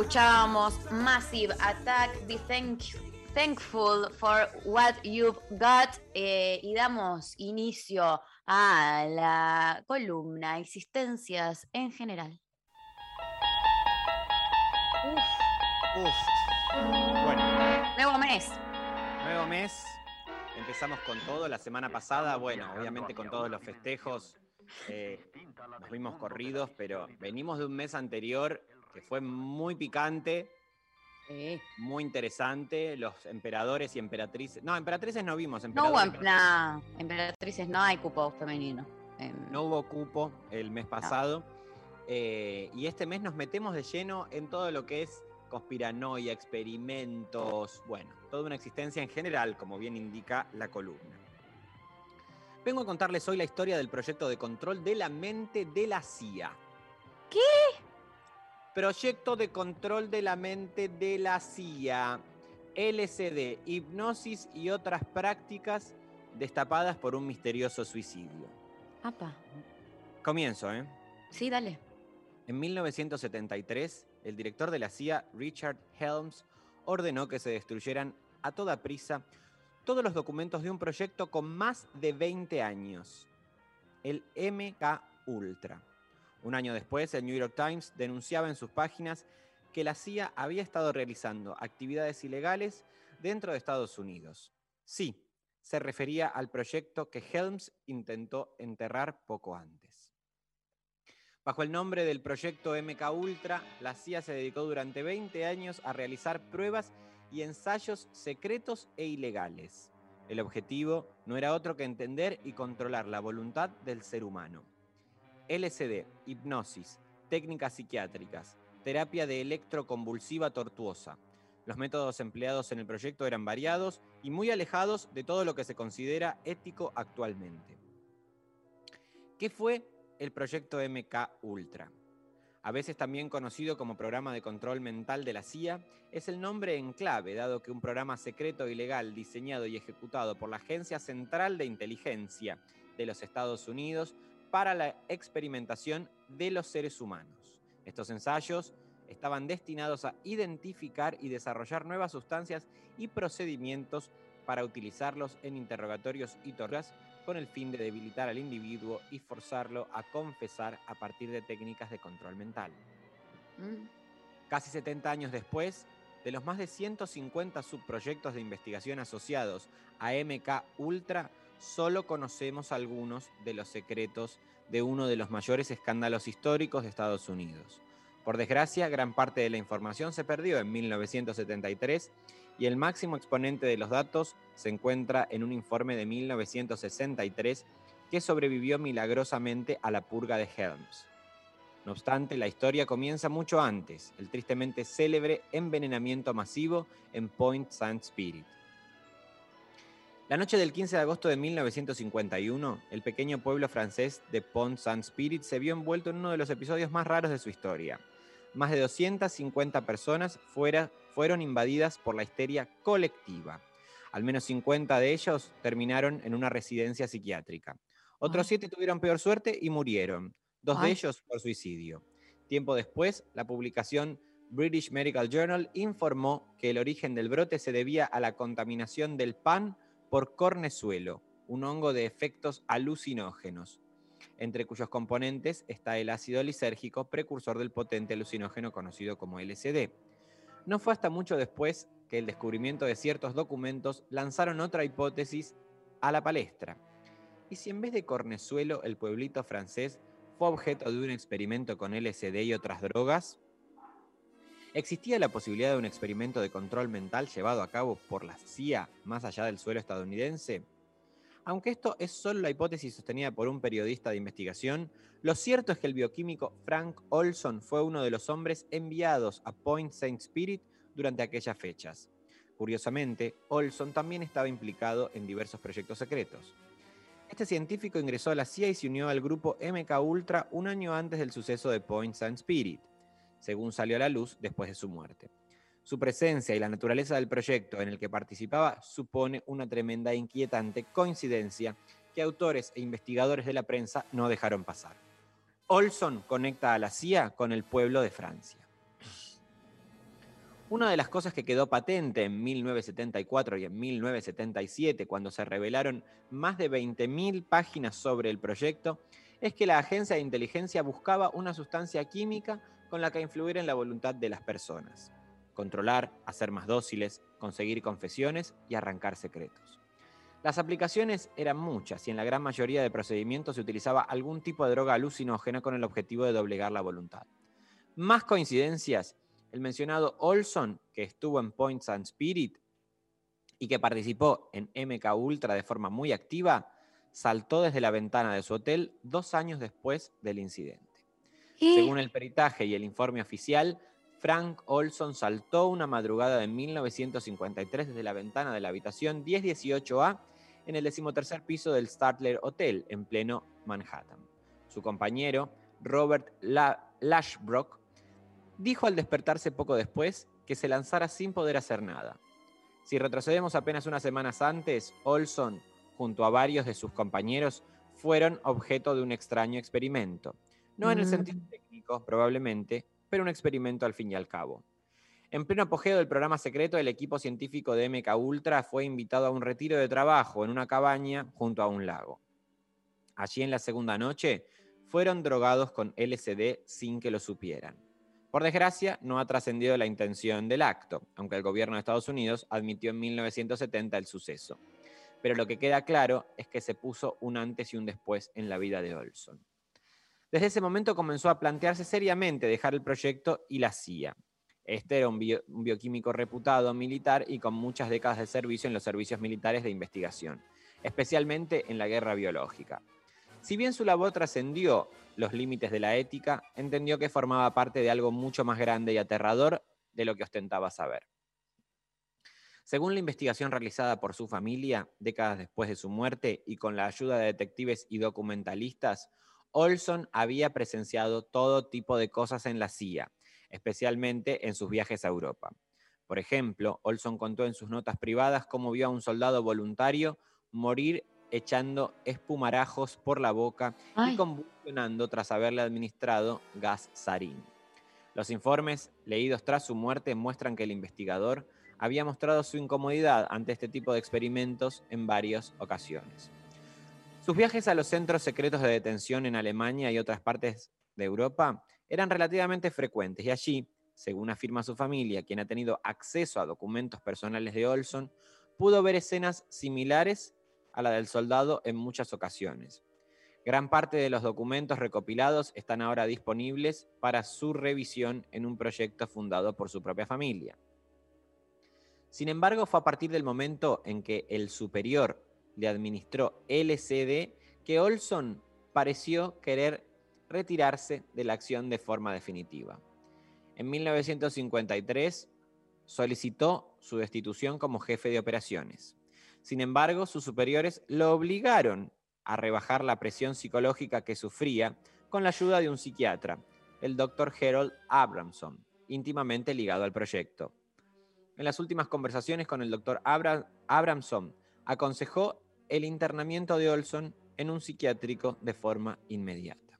Escuchábamos Massive Attack, Be thank- Thankful for What You've Got eh, y damos inicio a la columna Existencias en general. Uf. Bueno, Nuevo mes. nuevo mes. Empezamos con todo. La semana pasada, bueno, obviamente con todos los festejos, eh, nos vimos corridos, pero venimos de un mes anterior que fue muy picante, muy interesante. Los emperadores y emperatrices. No, emperatrices no vimos. No hubo emperadores- em- nah, emperatrices, no hay cupo femenino. Em, No hubo cupo el mes pasado. eh, y este mes nos metemos de lleno en todo lo que es conspiranoia, experimentos, bueno, toda una existencia en general, como bien indica la columna. Vengo a contarles hoy la historia del proyecto de control de la mente de la CIA. ¿Qué? Proyecto de control de la mente de la CIA. LSD, hipnosis y otras prácticas destapadas por un misterioso suicidio. Apa. Comienzo, ¿eh? Sí, dale. En 1973, el director de la CIA, Richard Helms, ordenó que se destruyeran a toda prisa todos los documentos de un proyecto con más de 20 años, el MK Ultra. Un año después, el New York Times denunciaba en sus páginas que la CIA había estado realizando actividades ilegales dentro de Estados Unidos. Sí, se refería al proyecto que Helms intentó enterrar poco antes. Bajo el nombre del proyecto MK Ultra, la CIA se dedicó durante 20 años a realizar pruebas y ensayos secretos e ilegales. El objetivo no era otro que entender y controlar la voluntad del ser humano. LSD, hipnosis, técnicas psiquiátricas, terapia de electroconvulsiva tortuosa. Los métodos empleados en el proyecto eran variados y muy alejados de todo lo que se considera ético actualmente. ¿Qué fue el proyecto MK Ultra? A veces también conocido como Programa de Control Mental de la CIA, es el nombre en clave, dado que un programa secreto e ilegal diseñado y ejecutado por la Agencia Central de Inteligencia de los Estados Unidos para la experimentación de los seres humanos. Estos ensayos estaban destinados a identificar y desarrollar nuevas sustancias y procedimientos para utilizarlos en interrogatorios y torturas con el fin de debilitar al individuo y forzarlo a confesar a partir de técnicas de control mental. Mm. Casi 70 años después, de los más de 150 subproyectos de investigación asociados a MK Ultra, solo conocemos algunos de los secretos de uno de los mayores escándalos históricos de Estados Unidos. Por desgracia, gran parte de la información se perdió en 1973 y el máximo exponente de los datos se encuentra en un informe de 1963 que sobrevivió milagrosamente a la purga de Helms. No obstante, la historia comienza mucho antes, el tristemente célebre envenenamiento masivo en Point Saint Spirit. La noche del 15 de agosto de 1951, el pequeño pueblo francés de Pont Saint Spirit se vio envuelto en uno de los episodios más raros de su historia. Más de 250 personas fuera- fueron invadidas por la histeria colectiva. Al menos 50 de ellos terminaron en una residencia psiquiátrica. Otros siete tuvieron peor suerte y murieron, dos de ellos por suicidio. Tiempo después, la publicación British Medical Journal informó que el origen del brote se debía a la contaminación del pan por cornezuelo, un hongo de efectos alucinógenos, entre cuyos componentes está el ácido lisérgico, precursor del potente alucinógeno conocido como LSD. No fue hasta mucho después que el descubrimiento de ciertos documentos lanzaron otra hipótesis a la palestra. ¿Y si en vez de cornezuelo el pueblito francés fue objeto de un experimento con LSD y otras drogas? ¿Existía la posibilidad de un experimento de control mental llevado a cabo por la CIA más allá del suelo estadounidense? Aunque esto es solo la hipótesis sostenida por un periodista de investigación, lo cierto es que el bioquímico Frank Olson fue uno de los hombres enviados a Point Saint Spirit durante aquellas fechas. Curiosamente, Olson también estaba implicado en diversos proyectos secretos. Este científico ingresó a la CIA y se unió al grupo MK Ultra un año antes del suceso de Point Saint Spirit, según salió a la luz después de su muerte. Su presencia y la naturaleza del proyecto en el que participaba supone una tremenda e inquietante coincidencia que autores e investigadores de la prensa no dejaron pasar. Olson conecta a la CIA con el pueblo de Francia. Una de las cosas que quedó patente en 1974 y en 1977, cuando se revelaron más de 20.000 páginas sobre el proyecto, es que la agencia de inteligencia buscaba una sustancia química con la que influir en la voluntad de las personas. Controlar, hacer más dóciles, conseguir confesiones y arrancar secretos. Las aplicaciones eran muchas y en la gran mayoría de procedimientos se utilizaba algún tipo de droga alucinógena con el objetivo de doblegar la voluntad. Más coincidencias, el mencionado Olson, que estuvo en Points and Spirit y que participó en MK Ultra de forma muy activa, saltó desde la ventana de su hotel dos años después del incidente. Según el peritaje y el informe oficial, Frank Olson saltó una madrugada de 1953 desde la ventana de la habitación 1018A en el decimotercer piso del Statler Hotel en pleno Manhattan. Su compañero, Robert La- Lashbrook, dijo al despertarse poco después que se lanzara sin poder hacer nada. Si retrocedemos apenas unas semanas antes, Olson, junto a varios de sus compañeros, fueron objeto de un extraño experimento. No en el Mm. sentido técnico, probablemente, pero un experimento al fin y al cabo. En pleno apogeo del programa secreto, el equipo científico de MK Ultra fue invitado a un retiro de trabajo en una cabaña junto a un lago. Allí en la segunda noche fueron drogados con LSD sin que lo supieran. Por desgracia, no ha trascendido la intención del acto, aunque el gobierno de Estados Unidos admitió en 1970 el suceso. Pero lo que queda claro es que se puso un antes y un después en la vida de Olson. Desde ese momento comenzó a plantearse seriamente dejar el proyecto y la CIA. Este era un, un bioquímico reputado militar y con muchas décadas de servicio en los servicios militares de investigación, especialmente en la guerra biológica. Si bien su labor trascendió los límites de la ética, entendió que formaba parte de algo mucho más grande y aterrador de lo que ostentaba saber. Según la investigación realizada por su familia, décadas después de su muerte y con la ayuda de detectives y documentalistas, Olson había presenciado todo tipo de cosas en la CIA, especialmente en sus viajes a Europa. Por ejemplo, Olson contó en sus notas privadas cómo vio a un soldado voluntario morir echando espumarajos por la boca y convulsionando tras haberle administrado gas sarín. Los informes leídos tras su muerte muestran que el investigador había mostrado su incomodidad ante este tipo de experimentos en varias ocasiones. Sus viajes a los centros secretos de detención en Alemania y otras partes de Europa eran relativamente frecuentes y allí, según afirma su familia, quien ha tenido acceso a documentos personales de Olson, pudo ver escenas similares a la del soldado en muchas ocasiones. Gran parte de los documentos recopilados están ahora disponibles para su revisión en un proyecto fundado por su propia familia. Sin embargo, fue a partir del momento en que el superior le administró LCD que Olson pareció querer retirarse de la acción de forma definitiva. En 1953 solicitó su destitución como jefe de operaciones. Sin embargo, sus superiores lo obligaron a rebajar la presión psicológica que sufría con la ayuda de un psiquiatra, el Dr. Harold Abramson, íntimamente ligado al proyecto. En las últimas conversaciones con el. Abra- Abramson, aconsejó el internamiento de Olson en un psiquiátrico de forma inmediata.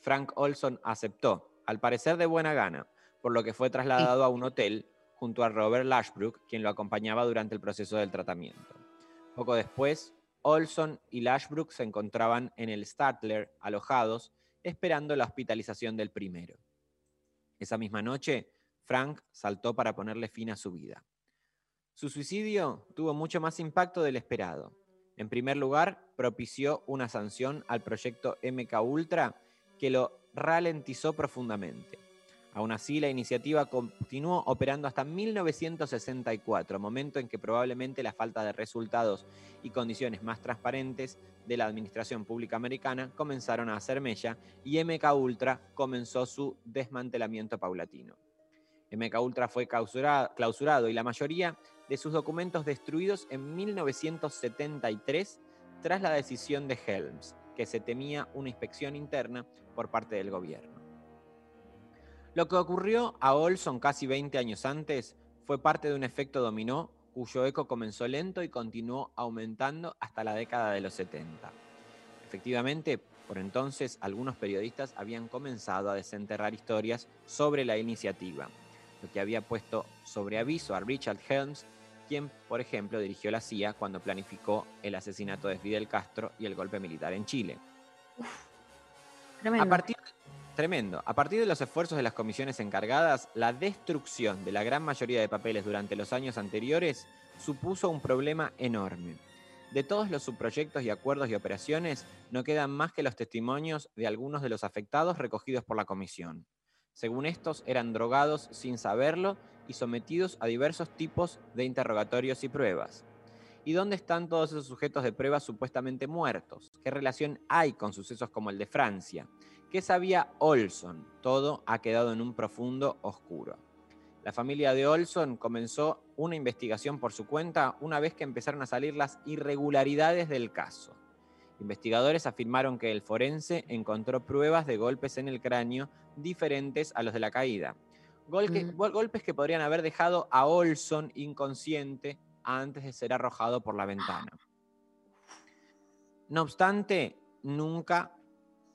Frank Olson aceptó, al parecer de buena gana, por lo que fue trasladado a un hotel junto a Robert Lashbrook, quien lo acompañaba durante el proceso del tratamiento. Poco después, Olson y Lashbrook se encontraban en el Statler, alojados, esperando la hospitalización del primero. Esa misma noche, Frank saltó para ponerle fin a su vida. Su suicidio tuvo mucho más impacto del esperado. En primer lugar, propició una sanción al proyecto MK Ultra que lo ralentizó profundamente. Aún así, la iniciativa continuó operando hasta 1964, momento en que probablemente la falta de resultados y condiciones más transparentes de la administración pública americana comenzaron a hacer mella y MK Ultra comenzó su desmantelamiento paulatino. MK Ultra fue clausura- clausurado y la mayoría de sus documentos destruidos en 1973 tras la decisión de Helms, que se temía una inspección interna por parte del gobierno. Lo que ocurrió a Olson casi 20 años antes fue parte de un efecto dominó cuyo eco comenzó lento y continuó aumentando hasta la década de los 70. Efectivamente, por entonces algunos periodistas habían comenzado a desenterrar historias sobre la iniciativa. Lo que había puesto sobre aviso a Richard Helms, quien, por ejemplo, dirigió la CIA cuando planificó el asesinato de Fidel Castro y el golpe militar en Chile. Tremendo. A partir, tremendo. A partir de los esfuerzos de las comisiones encargadas, la destrucción de la gran mayoría de papeles durante los años anteriores supuso un problema enorme. De todos los subproyectos y acuerdos y operaciones, no quedan más que los testimonios de algunos de los afectados recogidos por la comisión. Según estos, eran drogados sin saberlo y sometidos a diversos tipos de interrogatorios y pruebas. ¿Y dónde están todos esos sujetos de prueba supuestamente muertos? ¿Qué relación hay con sucesos como el de Francia? ¿Qué sabía Olson? Todo ha quedado en un profundo oscuro. La familia de Olson comenzó una investigación por su cuenta una vez que empezaron a salir las irregularidades del caso. Investigadores afirmaron que el forense encontró pruebas de golpes en el cráneo diferentes a los de la caída. Mm. gol- golpes que podrían haber dejado a Olson inconsciente antes de ser arrojado por la ventana. No obstante, nunca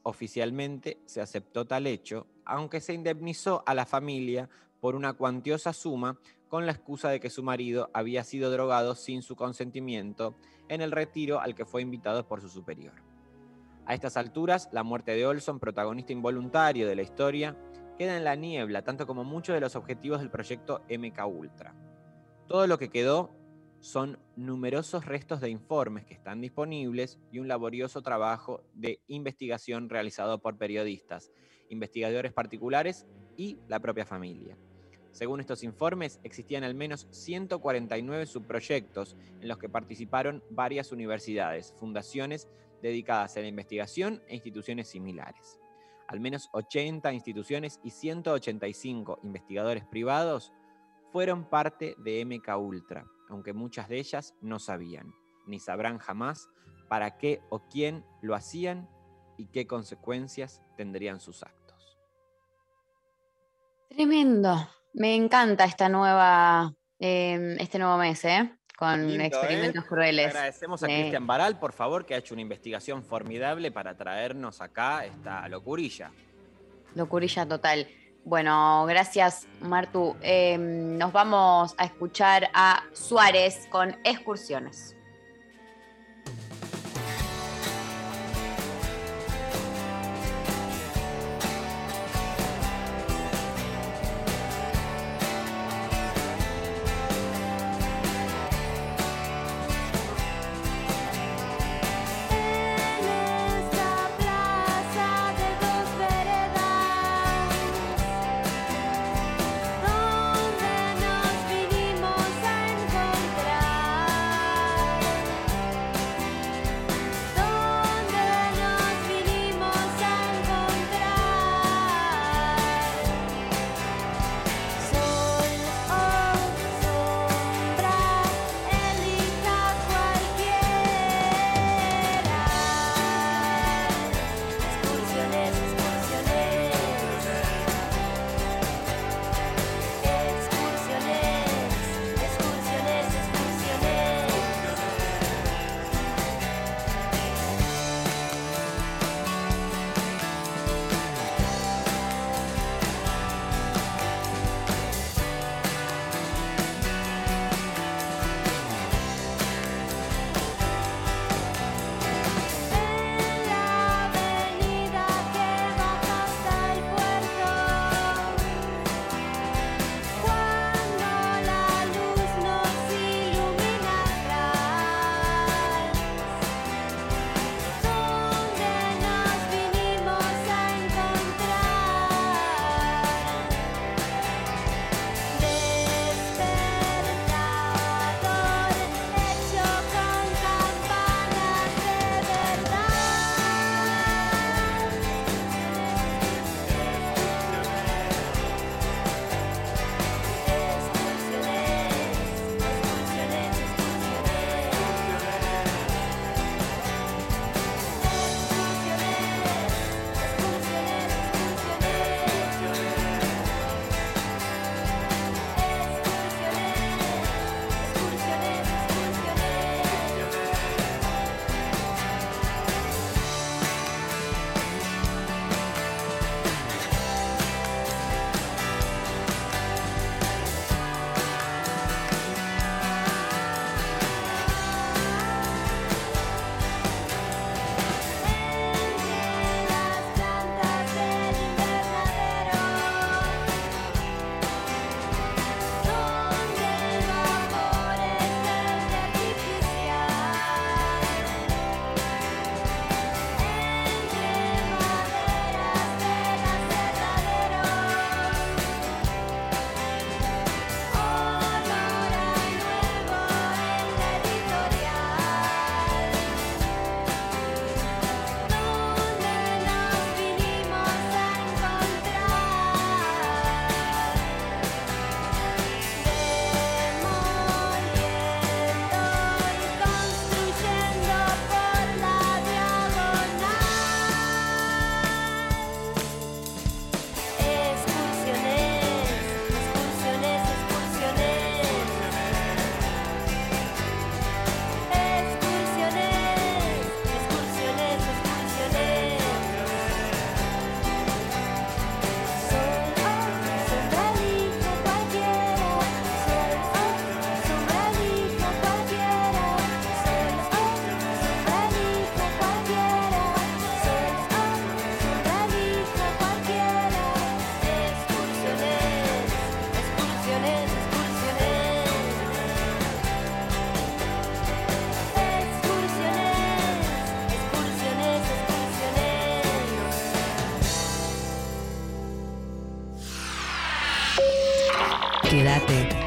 oficialmente se aceptó tal hecho, aunque se indemnizó a la familia por una cuantiosa suma con la excusa de que su marido había sido drogado sin su consentimiento en el retiro al que fue invitado por su superior. A estas alturas, la muerte de Olson, protagonista involuntario de la historia, queda en la niebla, tanto como muchos de los objetivos del proyecto MK Ultra. Todo lo que quedó son numerosos restos de informes que están disponibles y un laborioso trabajo de investigación realizado por periodistas, investigadores particulares y la propia familia. Según estos informes, existían al menos 149 subproyectos en los que participaron varias universidades, fundaciones dedicadas a la investigación e instituciones similares. Al menos 80 instituciones y 185 investigadores privados fueron parte de MK Ultra, aunque muchas de ellas no sabían, ni sabrán jamás para qué o quién lo hacían y qué consecuencias tendrían sus actos. Tremendo. Me encanta esta nueva, eh, este nuevo mes, ¿eh? Con Lindo, ¿eh? experimentos crueles. Agradecemos a. Cristian Baral, por favor, que ha hecho una investigación formidable para traernos acá esta locurilla. Locurilla total. Bueno, gracias, Martu. Eh, nos vamos a escuchar a Suárez con excursiones.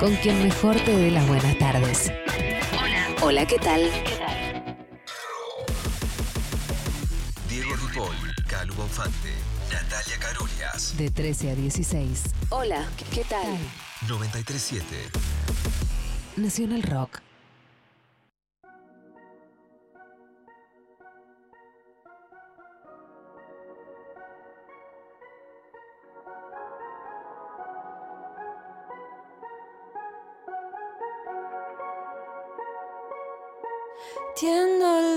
Con quien mejor te dé las buenas tardes. Hola. Hola, ¿qué tal? Diego Ripoll, Calu Bonfante, Natalia Carolias. De 13 a 16. Hola, ¿qué tal? 937. Nacional Rock. Tiendo a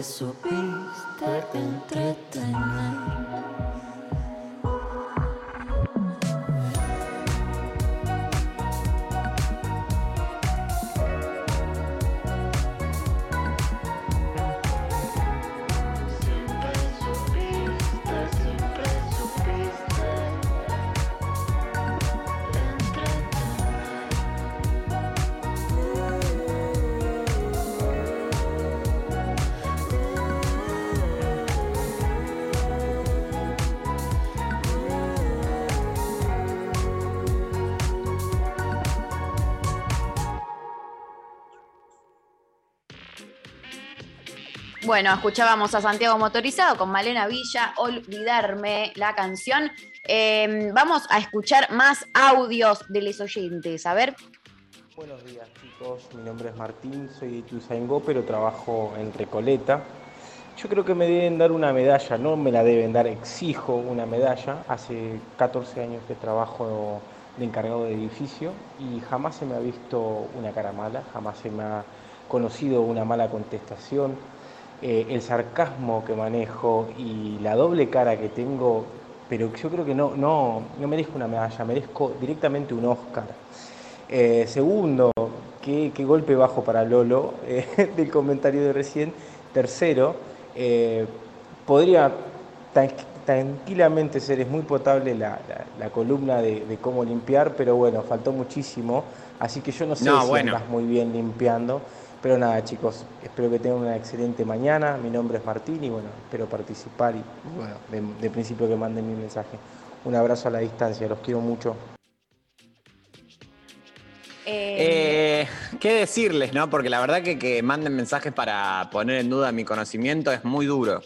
Siempre supiste entretener. Bueno, escuchábamos a Santiago Motorizado con Malena Villa, Olvidarme, la canción. Eh, vamos a escuchar más audios de los oyentes. A ver. Buenos días chicos, mi nombre es Martín, soy de Ituzaingó, pero trabajo en Recoleta. Yo creo que me deben dar una medalla, no me la deben dar, exijo una medalla. Hace 14 años que trabajo de encargado de edificio y jamás se me ha visto una cara mala, jamás se me ha conocido una mala contestación. Eh, el sarcasmo que manejo y la doble cara que tengo, pero yo creo que no, no, no merezco una medalla, merezco directamente un Oscar. Eh, segundo, qué, qué golpe bajo para Lolo eh, (laughs) del comentario de recién. Tercero, eh, podría tan- tranquilamente ser, es muy potable la, la- la columna de, de cómo limpiar, pero bueno, faltó muchísimo, así que yo no sé No, si bueno. andas muy bien limpiando. Pero nada, chicos, espero que tengan una excelente mañana. Mi nombre es Martín y bueno, espero participar y bueno, de, de principio que manden mi mensaje. Un abrazo a la distancia, los quiero mucho. Eh, Eh, ¿Qué decirles, no? Porque la verdad que que manden mensajes para poner en duda mi conocimiento es muy duro.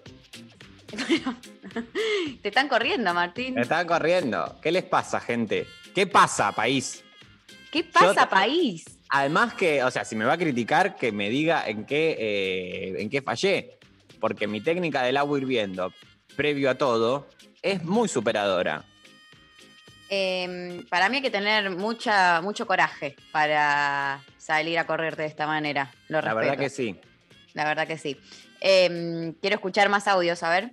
(laughs) te están corriendo, Martín. Me están corriendo. ¿Qué les pasa, gente? ¿Qué pasa, país? ¿Qué pasa, Yo- país? Además que, o sea, si me va a criticar, que me diga en qué, eh, en qué fallé. Porque mi técnica del agua hirviendo, previo a todo, es muy superadora. Eh, para mí hay que tener mucha, mucho coraje para salir a correr de esta manera. Lo La verdad que sí. La verdad que sí. Eh, quiero escuchar más audios, a ver.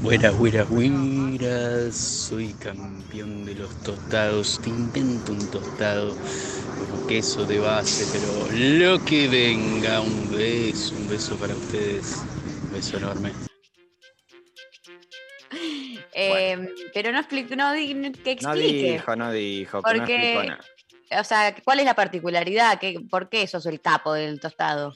Buenas, buenas, buenas. Soy campeón de los tostados. Te invento un tostado con queso de base, pero lo que venga. Un beso, un beso para ustedes. Un beso enorme. Eh, pero no explico, no, di- no- que No explique. dijo, no dijo, que no explicó porque, nada. o sea, ¿cuál es la particularidad? ¿Qué, ¿Por qué sos el capo del tostado?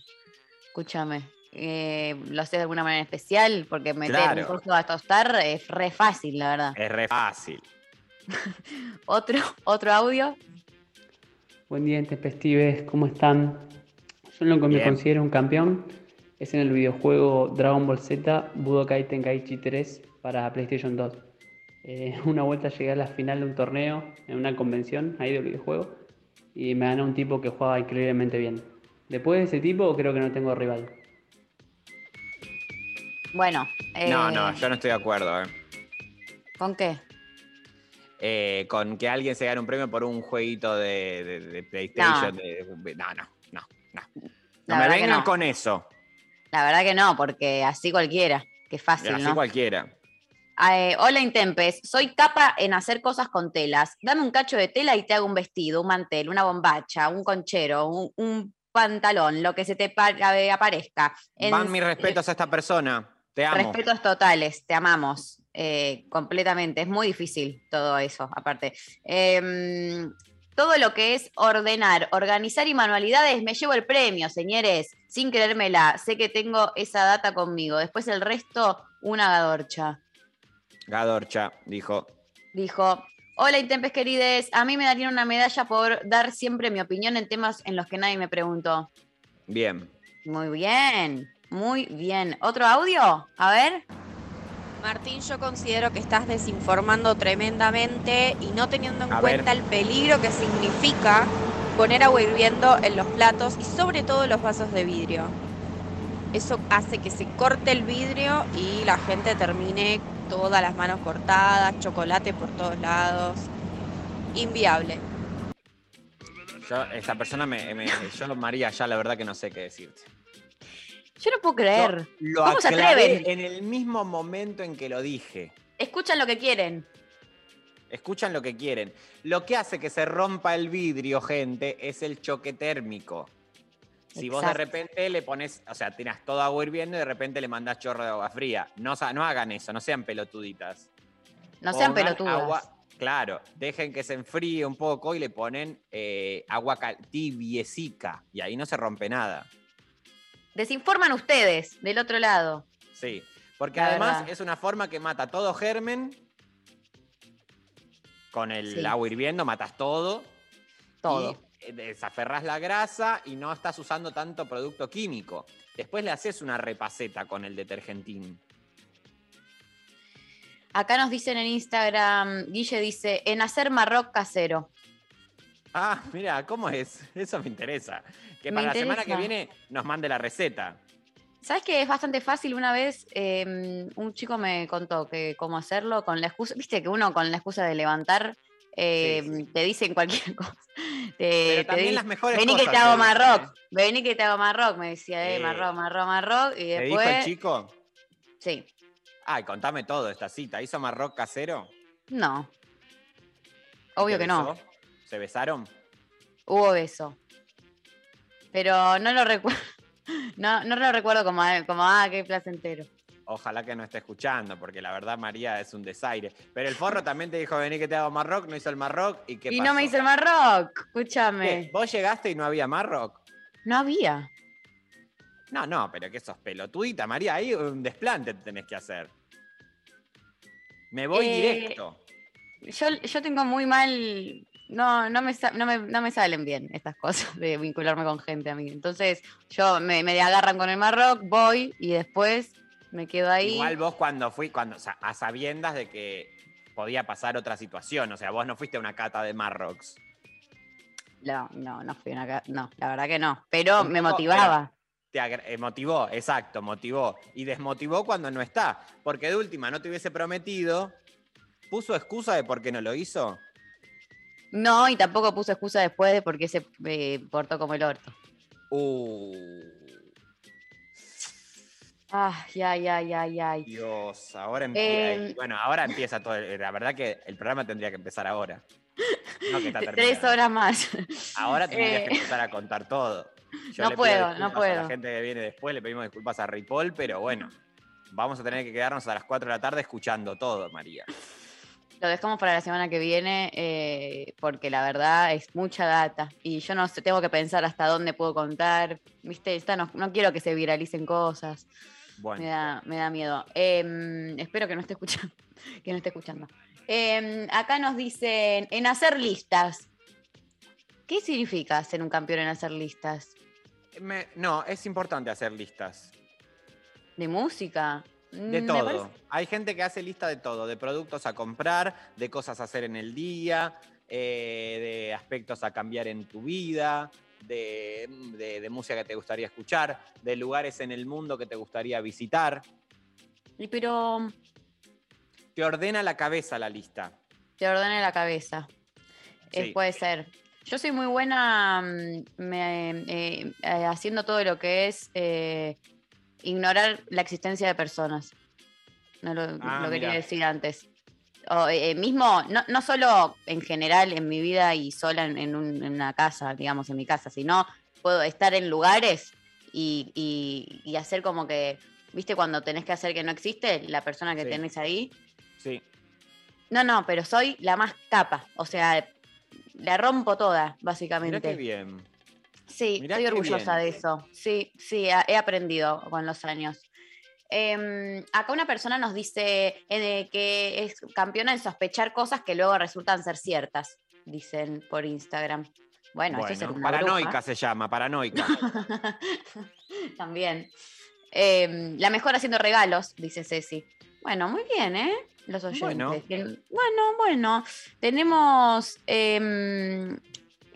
Escúchame. Eh, ¿Lo haces de alguna manera especial? Porque meter Claro. un coso a tostar es re fácil, la verdad. Es re fácil. (laughs) Otro, otro audio. Buen día, Intempestives, ¿cómo están? Yo lo que me considero un campeón es en el videojuego Dragon Ball Z Budokai Tenkaichi 3 para PlayStation 2. Eh, una vuelta llegué a la final de un torneo en una convención ahí del videojuego y me ganó un tipo que jugaba increíblemente bien. Después de ese tipo creo que no tengo rival. Bueno. No, eh, no, yo no estoy de acuerdo. eh. ¿Con qué? Eh, con que alguien se gane un premio por un jueguito de, de- de PlayStation. No. de- no, no, no, no. No me vengan no. con eso. La verdad que no, porque así cualquiera. Qué fácil, Así ¿no? cualquiera. Eh, hola Intempes, soy capa en hacer cosas con telas. Dame un cacho de tela y te hago un vestido, un mantel, una bombacha, un conchero, un, un pantalón, lo que se te pa- eh, aparezca. En- Van mis respetos a esta persona. Te amo. Respetos totales, te amamos eh, completamente. Es muy difícil todo eso, aparte. Em, todo lo que es ordenar, organizar y manualidades, me llevo el premio, señores, sin creérmela. Sé que tengo esa data conmigo. Después el resto, una gadorcha. Gadorcha, dijo. Dijo, hola Intempes querides, a mí me darían una medalla por dar siempre mi opinión en temas en los que nadie me preguntó. Bien. Muy bien, muy bien. ¿Otro audio? A ver. Martín, yo considero que estás desinformando tremendamente y no teniendo en A cuenta el peligro que significa poner agua hirviendo en los platos y sobre todo los vasos de vidrio. Eso hace que se corte el vidrio y la gente termine todas las manos cortadas, chocolate por todos lados. Inviable. Yo, esta persona me, me- Yo, María, ya la verdad que no sé qué decirte. Yo no puedo creer. Lo ¿Cómo se atreven? en el mismo momento en que lo dije. Escuchan lo que quieren. Escuchan lo que quieren. Lo que hace que se rompa el vidrio, gente, es el choque térmico. Si vos de repente le pones, o sea, tirás todo agua hirviendo y de repente le mandás chorro de agua fría. No, no hagan eso, no sean pelotuditas. No sean Pongan pelotudas. agua- claro, dejen que se enfríe un poco y le ponen eh, agua tibiecica y ahí no se rompe nada. Desinforman ustedes del otro lado. Sí, porque La además verdad. es una forma que mata todo germen. Con el Sí. agua hirviendo matas todo. Todo. Y eh, desaferras la grasa y no estás usando tanto producto químico. Después le haces una repaceta con el detergentín. Acá nos dicen en Instagram, Guille dice, en hacer marroc casero. Ah, mira, ¿cómo es? (laughs) Eso me interesa. Que Me para la semana que viene nos mande la receta. ¿Sabes que es bastante fácil? Una vez eh, un chico me contó que cómo hacerlo con la excusa, viste que uno con la excusa de levantar eh, te dicen cualquier (laughs) cosa. Te, Pero también las mejores Vení que te hago marroc, vení que te hago marroc, me decía, eh, Eh, marroc, marroc, marroc, y ¿Te dijo después... el chico? Sí, Ay, contame todo esta cita. ¿Hizo marroc casero? no, ¿Y obvio que no? ¿Se besaron? hubo beso. Pero no lo recuerdo, (laughs) no, no lo recuerdo como, como, ah, qué placentero. Ojalá que no esté escuchando, porque la verdad María es un desaire. Pero el forro también te dijo, vení que te hago marroc, no hizo el marroc, ¿y qué Y pasó? no me hizo el marroc, escúchame. ¿Vos llegaste y no había marroc? No había. No, no, pero que sos pelotudita, María, ahí un desplante te tenés que hacer. Me voy Eh, directo. Yo, yo tengo muy mal. No, no me, sa- no, me, no me salen bien estas cosas de vincularme con gente a mí. Entonces, yo me, me agarran con el Marroc, voy y después me quedo ahí. Igual vos cuando fui, cuando, a sabiendas de que podía pasar otra situación, o sea, vos no fuiste a una cata de marrocs. No, no, no fui una. ca- No, la verdad que no. Pero Un me poco, motivaba. Te eh, motivó, exacto, motivó. Y desmotivó cuando no está. Porque de última no te hubiese prometido. ¿Puso excusa de por qué no lo hizo? No, y tampoco puse excusa después de por qué se eh, portó como el orto. Uh. Ay, ay, ay, ay, ay. Dios, ahora empieza. Eh, bueno, ahora empieza todo. La verdad que el programa tendría que empezar ahora. No que está (laughs) Tres horas más. Ahora tendrías que Eh, empezar a contar todo. Yo No le puedo, no disculpas A puedo. la gente que viene después le pedimos disculpas a Ripoll, pero bueno, vamos a tener que quedarnos a las 4 de la tarde escuchando todo, María. Lo dejamos para la semana que viene eh, porque la verdad es mucha data y yo no sé, tengo que pensar hasta dónde puedo contar. Viste, Esta no, no quiero que se viralicen cosas. Bueno. Me da, me da miedo. Em, espero que no esté escuchando. (laughs) Que no esté escuchando. Em, acá nos dicen en hacer listas. ¿Qué significa ser un campeón en hacer listas? Me- no, es importante hacer listas. ¿De música? De Mm, todo. Hay gente que hace lista de todo, de productos a comprar, de cosas a hacer en el día, eh, de aspectos a cambiar en tu vida, de, de- de música que te gustaría escuchar, de lugares en el mundo que te gustaría visitar. Y pero Te ordena la cabeza la lista. te ordena la cabeza. Eh, puede ser. Yo soy muy buena mm, me- eh, haciendo todo lo que es ignorar la existencia de personas. No lo, Ah, lo quería decir antes. O, eh, mismo, no, no solo en general en mi vida y sola en, en un- en una casa, digamos, en mi casa, sino puedo estar en lugares y, y- y hacer como que, ¿viste? Cuando tenés que hacer que no existe la persona que Sí. tenés ahí. Sí. No, no, pero soy la más capa. O sea, la rompo toda, básicamente. qué bien. Sí, Mirá estoy orgullosa bien. de eso. Sí, sí, he aprendido con los años. Em, acá una persona nos dice eh, que es campeona en sospechar cosas que luego resultan ser ciertas, dicen por Instagram. Bueno, eso es Bueno, una paranoica bruja. se llama, paranoica. (laughs) También. Em, la mejor haciendo regalos, dice Ceci. Bueno, muy bien, ¿eh? Los oyentes. Bueno. Bueno, bueno. Tenemos em,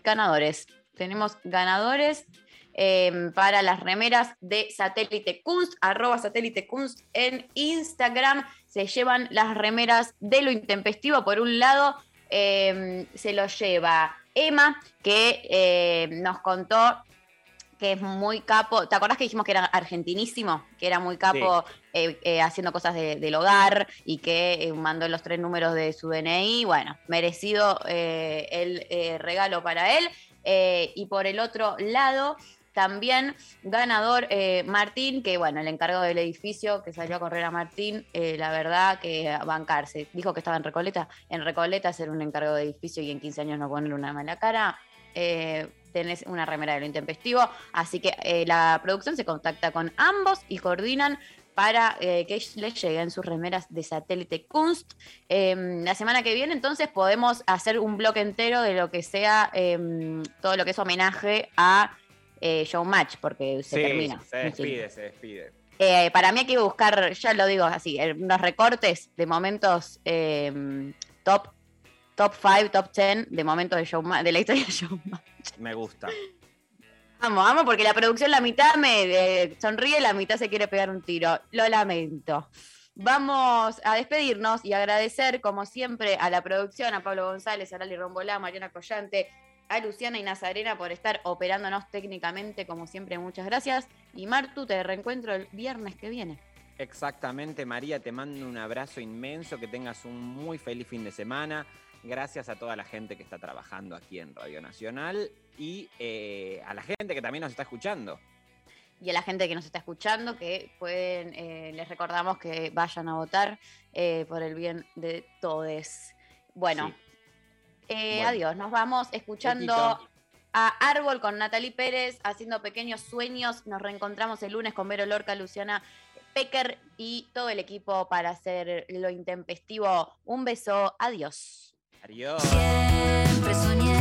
ganadores. Tenemos ganadores em, para las remeras de Satélite Kunst, arroba Satélite Kunst en Instagram. Se llevan las remeras de lo intempestivo. Por un lado, em, se lo lleva Emma, que em, nos contó que es muy capo. ¿Te acordás que dijimos que era argentinísimo? Que era muy capo eh, eh, haciendo cosas de- del hogar y que eh, mandó los tres números de su DNI. Bueno, merecido el regalo para él. Eh, y por el otro lado, también ganador eh, Martín, que bueno, el encargado del edificio que salió a correr a Martín, eh, la verdad que a bancarse. Dijo que estaba en Recoleta. En Recoleta ser un encargado de edificio y en 15 años no poner una mala cara. eh, tenés una remera de lo intempestivo. Así que la producción se contacta con ambos y coordinan para eh, que les lleguen sus remeras de satélite Kunst. Eh, la semana que viene, entonces, podemos hacer un bloque entero de lo que sea eh, todo lo que es homenaje a eh, Showmatch, porque se sí, termina. se despide, se despide. Eh, para mí hay que buscar, ya lo digo así, eh, unos recortes de momentos eh, top top 5, top 10 de momentos de, de la historia de Showmatch. Me gusta. Vamos, vamos, porque la producción la mitad me eh, sonríe, la mitad se quiere pegar un tiro. Lo lamento. Vamos a despedirnos y agradecer, como siempre, a la producción, a Pablo González, a Lali Rombolá, a Mariana Collante, a Luciana y Nazarena por estar operándonos técnicamente, como siempre, muchas gracias. Y Martu, te reencuentro el viernes que viene. Exactamente, María, te mando un abrazo inmenso, que tengas un muy feliz fin de semana. Gracias a toda la gente que está trabajando aquí en Radio Nacional y eh, a la gente que también nos está escuchando. y a la gente que nos está escuchando que pueden, eh, les recordamos que vayan a votar eh, por el bien de todos. Bueno, Bueno. adiós, nos vamos escuchando a Árbol con Natalie Pérez haciendo pequeños sueños. Nos reencontramos el lunes con Vero Lorca, Luciana Pecker y todo el equipo para hacer lo intempestivo. Un beso, adiós. Adiós. Siempre soñé.